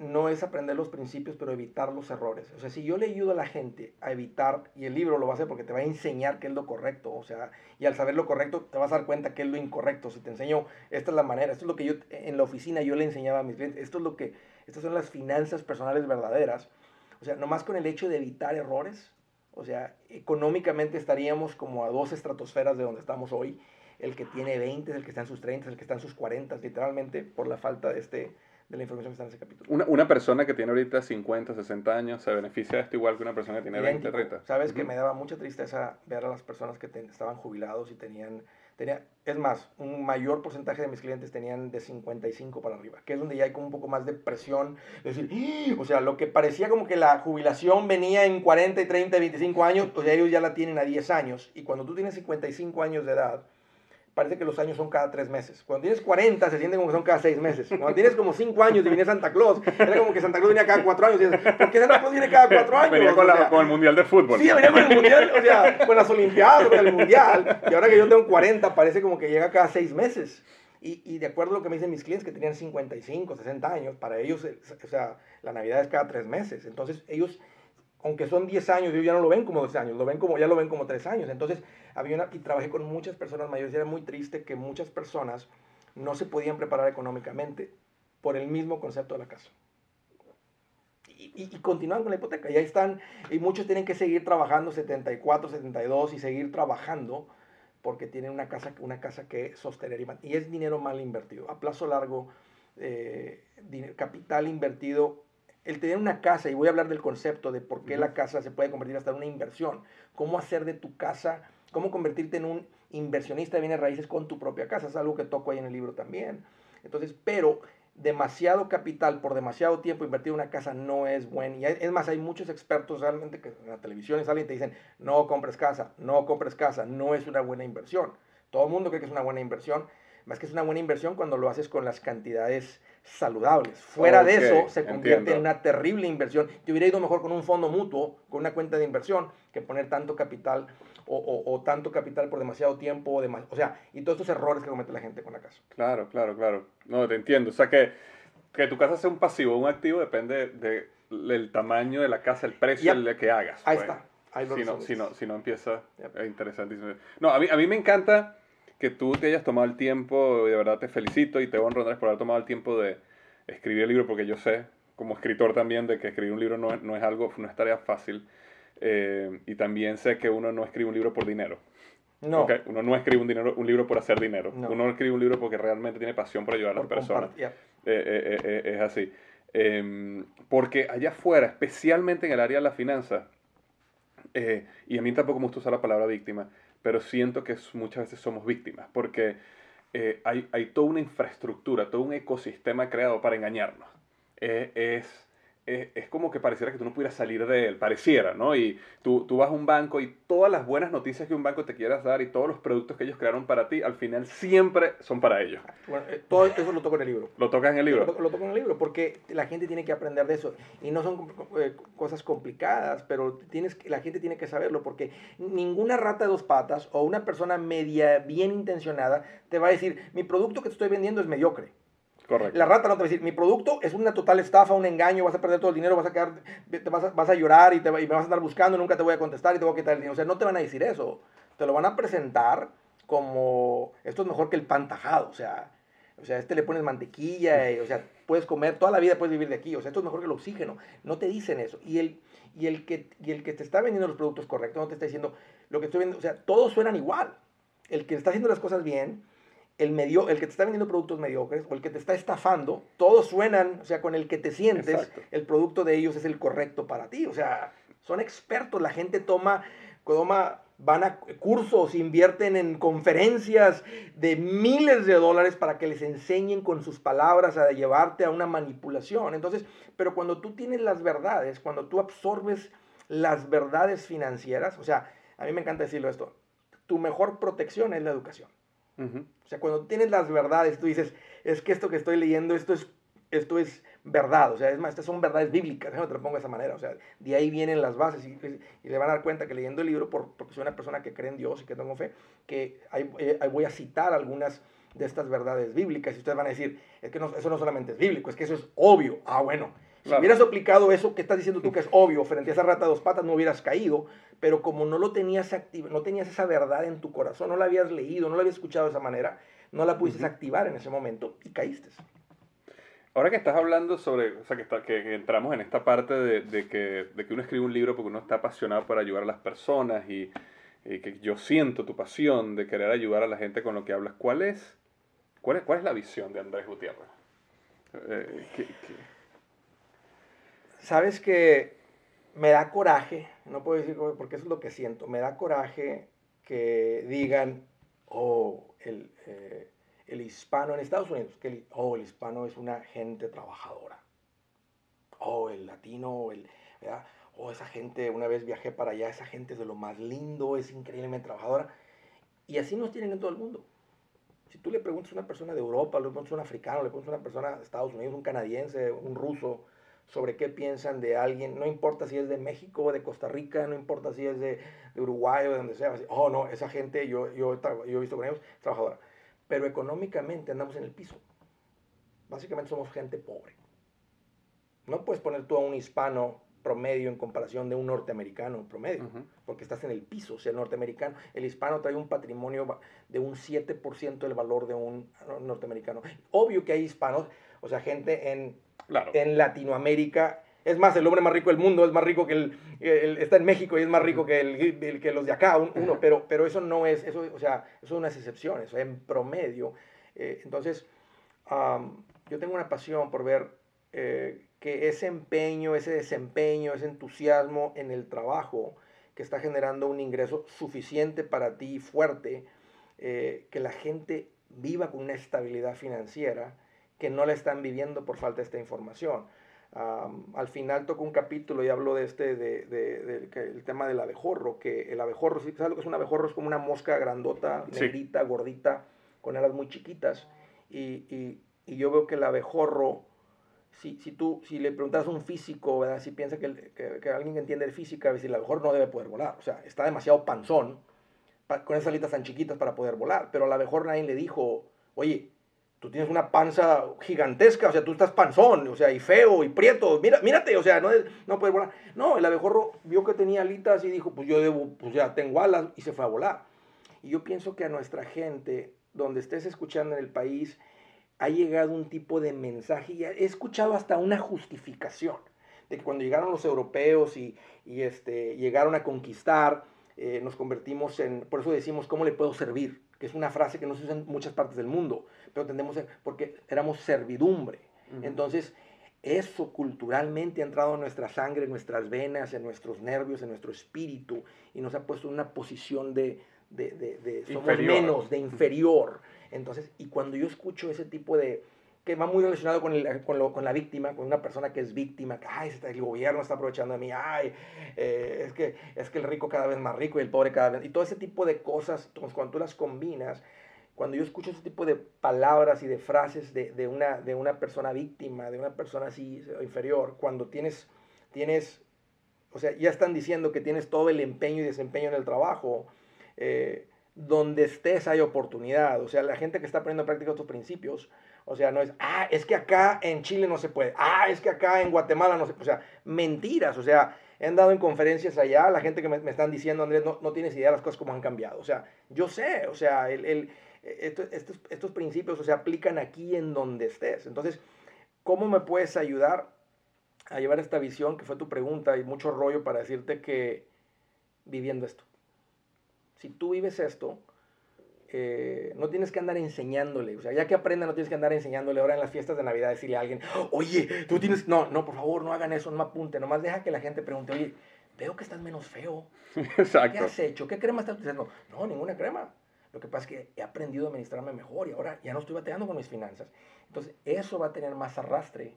S2: no es aprender los principios, pero evitar los errores. O sea, si yo le ayudo a la gente a evitar, y el libro lo va a hacer porque te va a enseñar qué es lo correcto, o sea, y al saber lo correcto te vas a dar cuenta qué es lo incorrecto. Si te enseño, esta es la manera, esto es lo que yo en la oficina yo le enseñaba a mis clientes, esto es lo que, estas son las finanzas personales verdaderas. O sea, nomás con el hecho de evitar errores, o sea, económicamente estaríamos como a dos estratosferas de donde estamos hoy. El que tiene 20, el que está en sus 30, el que está en sus 40, literalmente por la falta de este de la información que está en ese capítulo.
S1: Una, una, persona que tiene ahorita 50, 60 años se beneficia de esto igual que una persona que tiene 20, 30.
S2: Sabes que me daba mucha tristeza ver a las personas que estaban jubilados y tenían, tenía, es más, un mayor porcentaje de mis clientes tenían de 55 para arriba, que es donde ya hay como un poco más de presión, es decir, ¡Ah! o sea, lo que parecía como que la jubilación venía en 40, y 30, 25 años, pues ellos ya la tienen a 10 años, y cuando tú tienes 55 años de edad, parece que los años son cada tres meses. Cuando tienes 40, se siente como que son cada seis meses. Cuando tienes como cinco años y viene Santa Claus, era como que Santa Claus venía cada cuatro años. Y dices, ¿por qué Santa Claus viene cada cuatro años?
S1: Venía con, con, el Mundial de Fútbol.
S2: Sí, venía con el Mundial, o sea, con las Olimpiadas, con el Mundial. Y ahora que yo tengo 40, parece como que llega cada seis meses. Y, y, de acuerdo a lo que me dicen mis clientes que tenían 55, 60 años, para ellos, o sea, la Navidad es cada tres meses. Entonces, ellos aunque son 10 años, ellos ya no lo ven como 12 años, lo ven como, ya lo ven como 3 años. Entonces, había una, y trabajé con muchas personas mayores y era muy triste que muchas personas no se podían preparar económicamente por el mismo concepto de la casa. Y, y, continúan con la hipoteca, y ahí están, y muchos tienen que seguir trabajando 74, 72 y seguir trabajando porque tienen una casa, una casa que sostener y, y es dinero mal invertido. A plazo largo, eh, capital invertido el tener una casa, y voy a hablar del concepto de por qué la casa se puede convertir hasta en una inversión, cómo hacer de tu casa, cómo convertirte en un inversionista de bienes raíces con tu propia casa, es algo que toco ahí en el libro también. Entonces, pero demasiado capital por demasiado tiempo invertido en una casa no es bueno. Y es más, hay muchos expertos realmente que en la televisión salen y te dicen, no compres casa, no compres casa, no es una buena inversión. Todo el mundo cree que es una buena inversión, más que es una buena inversión cuando lo haces con las cantidades saludables. Fuera de eso, se convierte en una terrible inversión. Te hubiera ido mejor con un fondo mutuo, con una cuenta de inversión, que poner tanto capital o, tanto capital por demasiado tiempo. O, o sea, y todos estos errores que comete la gente con la casa.
S1: Claro, claro, claro. No, te entiendo. O sea, que, que tu casa sea un pasivo o un activo depende de, del tamaño de la casa, el precio de que hagas.
S2: Ahí pues. está.
S1: si, no, si, no, si no empieza, es interesantísimo. No, a mí, a mí me encanta que tú te hayas tomado el tiempo, de verdad te felicito y te honro, Andrés, por haber tomado el tiempo de escribir el libro, porque yo sé, como escritor también, de que escribir un libro no, no es algo, no es tarea fácil. Eh, y también sé que uno no escribe un libro por dinero. No. Uno no escribe un, dinero, un libro por hacer dinero. Uno escribe un libro porque realmente tiene pasión por ayudar a las personas. Eh, eh, es así. Em, porque allá afuera, especialmente en el área de la finanza, y a mí tampoco me gusta usar la palabra víctima, pero siento que muchas veces somos víctimas, porque eh, hay, toda una infraestructura, todo un ecosistema creado para engañarnos. Eh, es es, como que pareciera que tú no pudieras salir de él, pareciera, ¿no? Y tú, tú vas a un banco y todas las buenas noticias que un banco te quieras dar y todos los productos que ellos crearon para ti, al final siempre son para ellos.
S2: Bueno, eh, todo eso lo toco en el libro.
S1: ¿Lo tocas en el libro?
S2: Lo, lo, toco en el libro porque la gente tiene que aprender de eso. Y no son eh, cosas complicadas, pero tienes, la gente tiene que saberlo porque ninguna rata de dos patas o una persona media bien intencionada te va a decir, mi producto que te estoy vendiendo es mediocre. La rata no te va a decir, mi producto es una total estafa, un engaño, vas a perder todo el dinero, vas a quedar, te vas, a, vas a llorar y, te, y me vas a andar buscando, nunca te voy a contestar y te voy a quitar el dinero. O sea, no te van a decir eso. Te lo van a presentar como, esto es mejor que el pan tajado, o sea, o sea, este le pones mantequilla, y, o sea, puedes comer, toda la vida puedes vivir de aquí, o sea, esto es mejor que el oxígeno. No te dicen eso. Y el, y el, que, y el que te está vendiendo los productos correctos no te está diciendo lo que estoy vendiendo, o sea, todos suenan igual. El que está haciendo las cosas bien el, medio, el que te está vendiendo productos mediocres o el que te está estafando, todos suenan, o sea, con el que te sientes, el producto de ellos es el correcto para ti. O sea, son expertos, la gente toma, toma, van a cursos, invierten en conferencias de miles de dólares para que les enseñen con sus palabras a llevarte a una manipulación. Entonces, pero cuando tú tienes las verdades, cuando tú absorbes las verdades financieras, o sea, a mí me encanta decirlo esto, tu mejor protección es la educación. O sea, cuando tienes las verdades, tú dices, es que esto que estoy leyendo, esto es, esto es verdad. O sea, es más, estas son verdades bíblicas, no te lo pongo de esa manera. O sea, de ahí vienen las bases y, y se van a dar cuenta que leyendo el libro, por, porque soy una persona que cree en Dios y que tengo fe, que ahí, eh, voy a citar algunas de estas verdades bíblicas y ustedes van a decir, es que eso no solamente es bíblico, es que eso es obvio. Ah, bueno, si hubieras aplicado eso que estás diciendo tú que es obvio frente a esa rata de dos patas, no hubieras caído, pero como no lo tenías activo, no tenías esa verdad en tu corazón, no la habías leído, no la habías escuchado de esa manera, no la pudiste activar en ese momento y caíste.
S1: Ahora que estás hablando sobre, o sea, que, que, entramos en esta parte de, que, de, que, uno escribe un libro porque uno está apasionado por ayudar a las personas y, que yo siento tu pasión de querer ayudar a la gente con lo que hablas, ¿cuál es, cuál es, cuál es la visión de Andrés Gutiérrez? Eh,
S2: Sabes que me da coraje, no puedo decir porque eso es lo que siento, me da coraje que digan, oh, el, eh, el hispano en Estados Unidos, que el, oh, el hispano es una gente trabajadora. Oh, el latino, el, oh, esa gente, una vez viajé para allá, esa gente es de lo más lindo, es increíblemente trabajadora. Y así nos tienen en todo el mundo. Si tú le preguntas a una persona de Europa, le preguntas a un africano, le preguntas a una persona de Estados Unidos, un canadiense, un ruso, sobre qué piensan de alguien, no importa si es de México o de Costa Rica, no importa si es de, Uruguay o de donde sea, oh no, esa gente yo, yo, yo he visto con ellos, trabajadora, pero económicamente andamos en el piso. Básicamente somos gente pobre. No puedes poner tú a un hispano promedio en comparación de un norteamericano promedio, porque estás en el piso, o sea, el norteamericano, el hispano trae un patrimonio de un 7% del valor de un norteamericano. Obvio que hay hispanos, o sea, gente en en Latinoamérica. Es más, el hombre más rico del mundo es más rico que el, está en México y es más rico que, el, que los de acá, uno, pero, pero eso no es, eso, o sea, eso son unas excepciones, en promedio. Eh, entonces, yo tengo una pasión por ver eh, que ese empeño, ese desempeño, ese entusiasmo en el trabajo que está generando un ingreso suficiente para ti, fuerte, eh, que la gente viva con una estabilidad financiera, que no la están viviendo por falta de esta información. al final toco un capítulo y hablo de este, de, el tema del abejorro, que el abejorro, ¿sabes lo que es un abejorro? Es como una mosca grandota, negrita, gordita, con alas muy chiquitas. Y, yo veo que el abejorro, si, si tú, si le preguntas a un físico, ¿verdad? si piensa que, que, alguien que entiende de física, va a decir, el abejorro no debe poder volar, o sea, está demasiado panzón, con esas alitas tan chiquitas para poder volar, pero al abejorro nadie le dijo, oye, tú tienes una panza gigantesca, o sea, tú estás panzón, o sea, y feo, y prieto, mira, mírate, o sea, no, no puedes volar. No, el abejorro vio que tenía alitas y dijo, pues yo debo, pues ya tengo alas, y se fue a volar. Y yo pienso que a nuestra gente, donde estés escuchando en el país, ha llegado un tipo de mensaje, y he escuchado hasta una justificación, de que cuando llegaron los europeos y, y este, llegaron a conquistar, eh, nos convertimos en, por eso decimos, ¿cómo le puedo servir? Que es una frase que no se usa en muchas partes del mundo pero tendemos a, porque éramos servidumbre. Entonces, eso culturalmente ha entrado en nuestra sangre, en nuestras venas, en nuestros nervios, en nuestro espíritu y nos ha puesto en una posición de, de, de, somos menos, de inferior. Entonces, y cuando yo escucho ese tipo de, que va muy relacionado con, el, con, lo, con, la víctima, con una persona que es víctima, que ay, el gobierno está aprovechando de mí, ay, eh, es, que, es que el rico cada vez más rico y el pobre cada vez... Y todo ese tipo de cosas, cuando tú las combinas, cuando yo escucho ese tipo de palabras y de frases de, de, una, de una persona víctima, de una persona así inferior, cuando tienes, tienes, o sea, ya están diciendo que tienes todo el empeño y desempeño en el trabajo, eh, donde estés hay oportunidad, o sea, la gente que está poniendo en práctica estos principios, o sea, no es, ah, es que acá en Chile no se puede, ah, es que acá en Guatemala no se puede, o sea, mentiras, o sea, he andado en conferencias allá, la gente que me, están diciendo, Andrés, no, no, tienes idea de las cosas como han cambiado, o sea, yo sé, o sea, el, el, estos, estos, estos principios o sea, aplican aquí en donde estés. Entonces, ¿cómo me puedes ayudar a llevar esta visión, que fue tu pregunta, y mucho rollo para decirte que viviendo esto. Si tú vives esto, eh, no tienes que andar enseñándole, o sea, ya que aprenda, no tienes que andar enseñándole ahora en las fiestas de Navidad, decirle a alguien, oye, tú tienes, no, no, por favor, no hagan eso, no me apunte, nomás deja que la gente pregunte, oye, veo que estás menos feo. Exacto. ¿Qué has hecho? ¿Qué crema estás utilizando? No, ninguna crema. Lo que pasa es que he aprendido a administrarme mejor y ahora ya no estoy bateando con mis finanzas. Entonces, eso va a tener más arrastre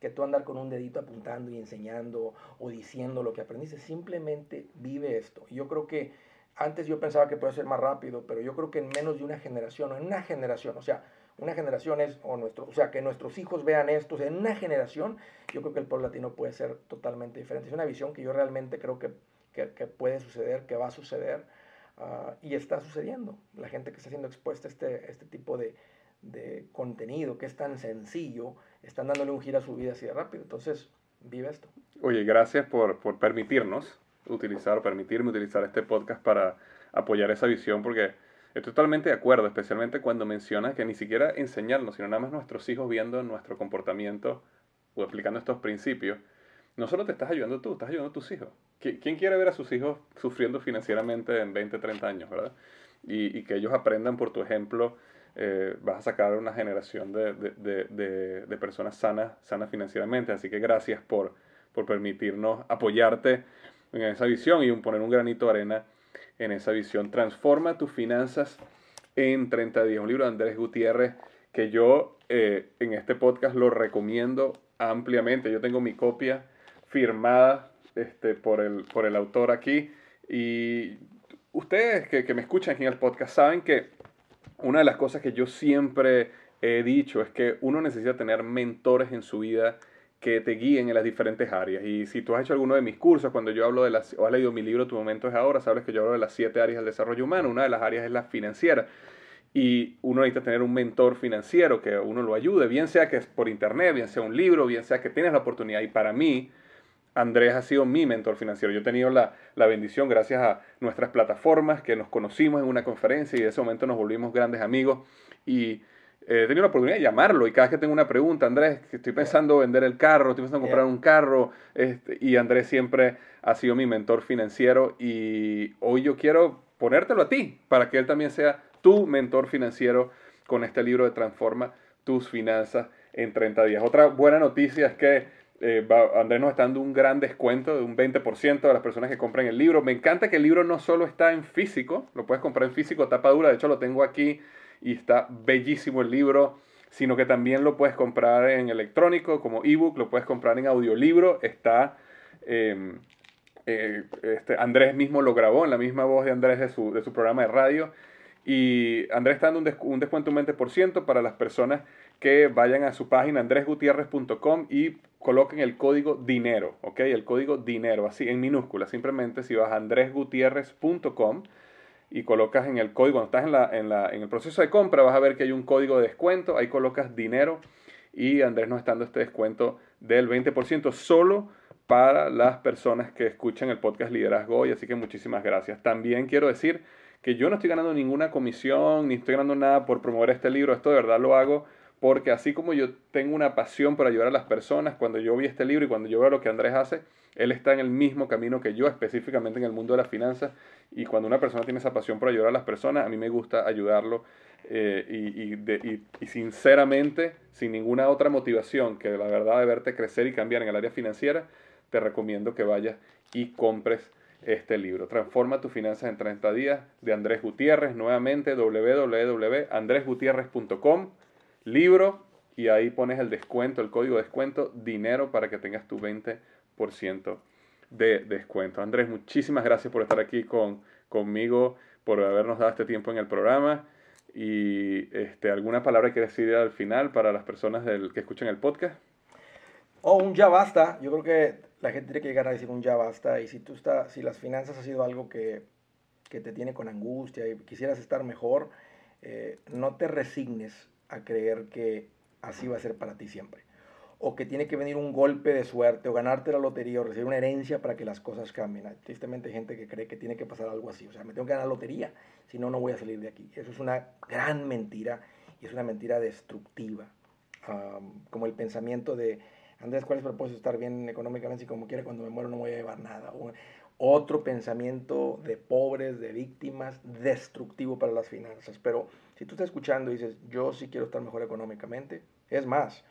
S2: que tú andar con un dedito apuntando y enseñando o diciendo lo que aprendiste. Simplemente vive esto. Yo creo que antes yo pensaba que puede ser más rápido, pero yo creo que en menos de una generación, o en una generación, o sea, una generación es, o, nuestro, o sea, que nuestros hijos vean esto, o sea, en una generación, yo creo que el pueblo latino puede ser totalmente diferente. Es una visión que yo realmente creo que, que, puede suceder, que va a suceder, uh, y está sucediendo. La gente que está siendo expuesta a este, este tipo de, de contenido, que es tan sencillo, están dándole un giro a su vida así de rápido. Entonces, vive esto.
S1: Oye, gracias por, por permitirnos utilizar, permitirme utilizar este podcast para apoyar esa visión, porque estoy totalmente de acuerdo, especialmente cuando mencionas que ni siquiera enseñarnos, sino nada más nuestros hijos viendo nuestro comportamiento o aplicando estos principios, no solo te estás ayudando tú, estás ayudando a tus hijos. ¿Quién quiere ver a sus hijos sufriendo financieramente en 20, 30 años, verdad? Y, que ellos aprendan por tu ejemplo, eh, vas a sacar una generación de, personas sanas, sanas financieramente. Así que gracias por, permitirnos apoyarte en esa visión y poner un granito de arena en esa visión. Transforma tus finanzas en 30 días. Un libro de Andrés Gutiérrez que yo eh, en este podcast lo recomiendo ampliamente. Yo tengo mi copia firmada este, por, el, por el autor aquí. Y ustedes que, que me escuchan aquí en el podcast saben que una de las cosas que yo siempre he dicho es que uno necesita tener mentores en su vida que te guíen en las diferentes áreas. Y si tú has hecho alguno de mis cursos, cuando yo hablo de las, o has leído mi libro Tu momento es ahora, sabes que yo hablo de las siete áreas del desarrollo humano. Una de las áreas es la financiera. Y uno necesita tener un mentor financiero que uno lo ayude, bien sea que es por internet, bien sea un libro, bien sea que tienes la oportunidad. Y para mí, Andrés ha sido mi mentor financiero. Yo he tenido la, la, bendición, gracias a nuestras plataformas, que nos conocimos en una conferencia y de ese momento nos volvimos grandes amigos. Y he tenido la oportunidad de llamarlo y cada vez que tengo una pregunta, Andrés, estoy pensando vender el carro, estoy pensando comprar un carro, este, y Andrés siempre ha sido mi mentor financiero y hoy yo quiero ponértelo a ti para que él también sea tu mentor financiero con este libro de Transforma tus finanzas en 30 días. Otra buena noticia es que eh, Andrés nos está dando un gran descuento de un 20% de las personas que compran el libro. Me encanta que el libro no solo está en físico, lo puedes comprar en físico, tapa dura, de hecho lo tengo aquí y está bellísimo el libro, sino que también lo puedes comprar en electrónico como ebook, lo puedes comprar en audiolibro, está... Em, eh, este, Andrés mismo lo grabó en la misma voz de Andrés de su, de su programa de radio. Y Andrés está dando un, un descuento un 20% para las personas que vayan a su página andresgutierrez.com y coloquen el código dinero, ¿ok? El código dinero, así en minúsculas. Simplemente si vas a andresgutierrez.com y colocas en el código, cuando estás en, la, en, la, en el proceso de compra, vas a ver que hay un código de descuento, ahí colocas dinero y Andrés nos está dando este descuento del 20% solo para las personas que escuchan el podcast Liderazgo hoy, así que muchísimas gracias. También quiero decir que yo no estoy ganando ninguna comisión, ni estoy ganando nada por promover este libro, esto de verdad lo hago porque así como yo tengo una pasión por ayudar a las personas, cuando yo vi este libro y cuando yo veo lo que Andrés hace, él está en el mismo camino que yo, específicamente en el mundo de las finanzas, y cuando una persona tiene esa pasión por ayudar a las personas, a mí me gusta ayudarlo eh, y, sinceramente, sin ninguna otra motivación que la verdad de verte crecer y cambiar en el área financiera, te recomiendo que vayas y compres este libro. Transforma tus finanzas en 30 días de Andrés Gutiérrez, nuevamente www.andresgutierrez.com libro y ahí pones el descuento, el código de descuento, dinero para que tengas tu 20% de descuento. Andrés, muchísimas gracias por estar aquí con, conmigo, por habernos dado este tiempo en el programa. Y este, alguna palabra que decir al final para las personas del, que escuchan el podcast.
S2: Oh, un ya basta. Yo creo que la gente tiene que llegar a decir un ya basta. Y si tú está, si las finanzas ha sido algo que, que te tiene con angustia y quisieras estar mejor, eh, no te resignes a creer que así va a ser para ti siempre. O que tiene que venir un golpe de suerte o ganarte la lotería o recibir una herencia para que las cosas cambien. Tristemente gente que cree que tiene que pasar algo así. O sea, me tengo que ganar la lotería, si no, no voy a salir de aquí. Eso es una gran mentira y es una mentira destructiva. como el pensamiento de, Andrés, ¿cuál es el propósito de estar bien económicamente si como quiera cuando me muero no voy a llevar nada? Otro pensamiento de pobres, de víctimas, destructivo para las finanzas. Pero si tú estás escuchando y dices, yo sí quiero estar mejor económicamente, es más,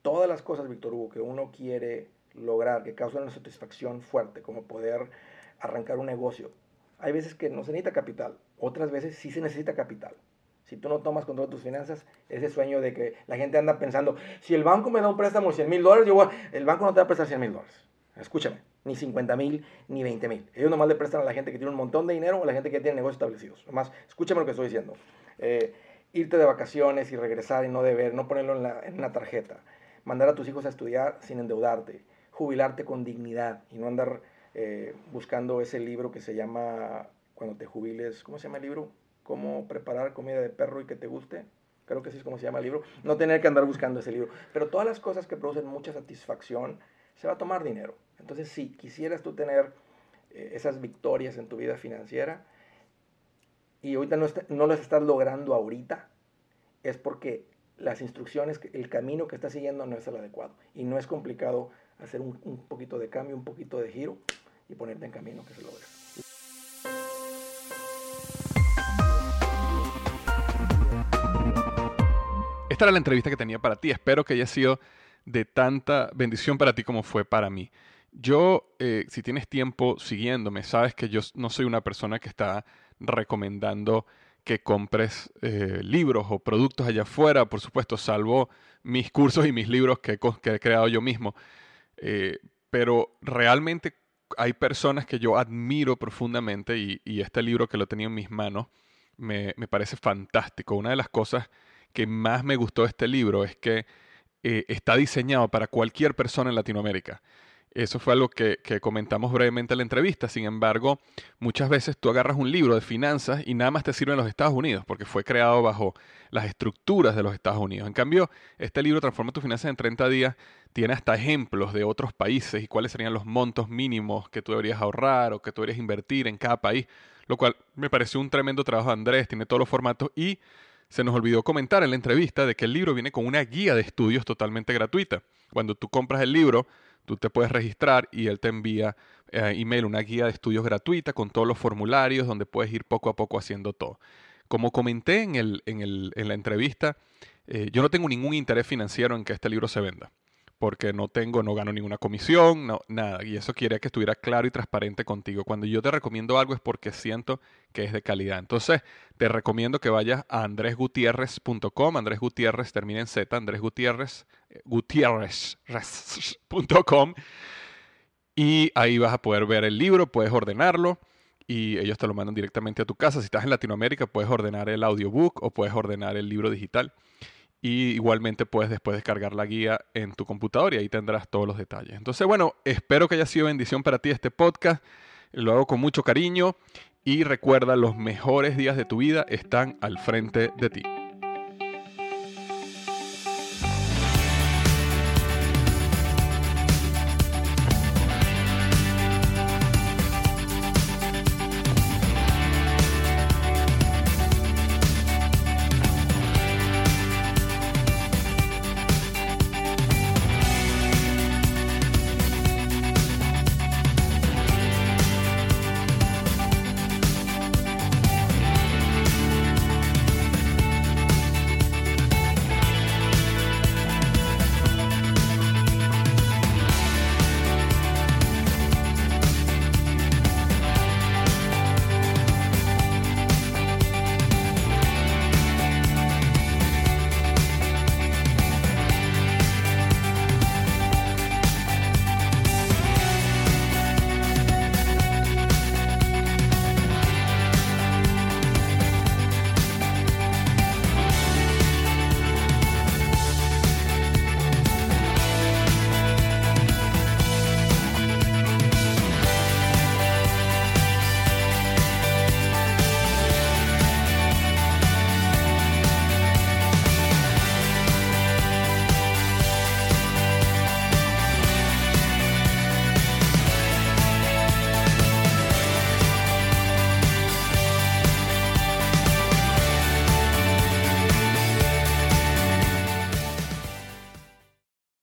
S2: todas las cosas, Víctor Hugo, que uno quiere lograr, que causan una satisfacción fuerte, como poder arrancar un negocio, hay veces que no se necesita capital, otras veces sí se necesita capital. Si tú no tomas control de tus finanzas, ese sueño de que la gente anda pensando, si el banco me da un préstamo de 100 mil dólares, el banco no te va a prestar 100 mil dólares. Escúchame, ni 50 mil, ni 20 mil. Ellos nomás le prestan a la gente que tiene un montón de dinero o a la gente que tiene negocios establecidos. Nomás, escúchame lo que estoy diciendo. Eh, irte de vacaciones y regresar y no deber, no ponerlo en, la, en una tarjeta. Mandar a tus hijos a estudiar sin endeudarte. Jubilarte con dignidad y no andar eh, buscando ese libro que se llama, cuando te jubiles, ¿cómo se llama el libro? ¿Cómo preparar comida de perro y que te guste? Creo que así es como se llama el libro. No tener que andar buscando ese libro. Pero todas las cosas que producen mucha satisfacción, se va a tomar dinero. Entonces, si quisieras tú tener eh, esas victorias en tu vida financiera y ahorita no, no las estás logrando ahorita, es porque las instrucciones, el camino que estás siguiendo no es el adecuado. Y no es complicado hacer un, un poquito de cambio, un poquito de giro y ponerte en camino que se logra.
S1: Esta era la entrevista que tenía para ti. Espero que haya sido de tanta bendición para ti como fue para mí. Yo, eh, si tienes tiempo siguiéndome, sabes que yo no soy una persona que está recomendando que compres eh, libros o productos allá afuera, por supuesto, salvo mis cursos y mis libros que, he creado yo mismo. Eh, pero realmente hay personas que yo admiro profundamente y, este libro que lo tenía en mis manos me, me parece fantástico. Una de las cosas que más me gustó de este libro es que eh, está diseñado para cualquier persona en Latinoamérica. Eso fue algo que, comentamos brevemente en la entrevista. Sin embargo, muchas veces tú agarras un libro de finanzas y nada más te sirve en los Estados Unidos, porque fue creado bajo las estructuras de los Estados Unidos. En cambio, este libro, Transforma tus finanzas en 30 días, tiene hasta ejemplos de otros países y cuáles serían los montos mínimos que tú deberías ahorrar o que tú deberías invertir en cada país, lo cual me pareció un tremendo trabajo Andrés, tiene todos los formatos y se nos olvidó comentar en la entrevista de que el libro viene con una guía de estudios totalmente gratuita. Cuando tú compras el libro, tú te puedes registrar y él te envía eh, email una guía de estudios gratuita con todos los formularios donde puedes ir poco a poco haciendo todo. Como comenté en, el, en, el, en la entrevista, eh, yo no tengo ningún interés financiero en que este libro se venda porque no tengo, no gano ninguna comisión, no, nada. Y eso quiere que estuviera claro y transparente contigo. Cuando yo te recomiendo algo es porque siento que es de calidad. Entonces, te recomiendo que vayas a andresgutierrez.com. Andrés Gutiérrez termina en Z, Andrés eh. Y ahí vas a poder ver el libro, puedes ordenarlo y ellos te lo mandan directamente a tu casa. Si estás en Latinoamérica, puedes ordenar el audiobook o puedes ordenar el libro digital. Y igualmente puedes después descargar la guía en tu computadora y ahí tendrás todos los detalles. Entonces, bueno, espero que haya sido bendición para ti este podcast. Lo hago con mucho cariño y recuerda, los mejores días de tu vida están al frente de ti.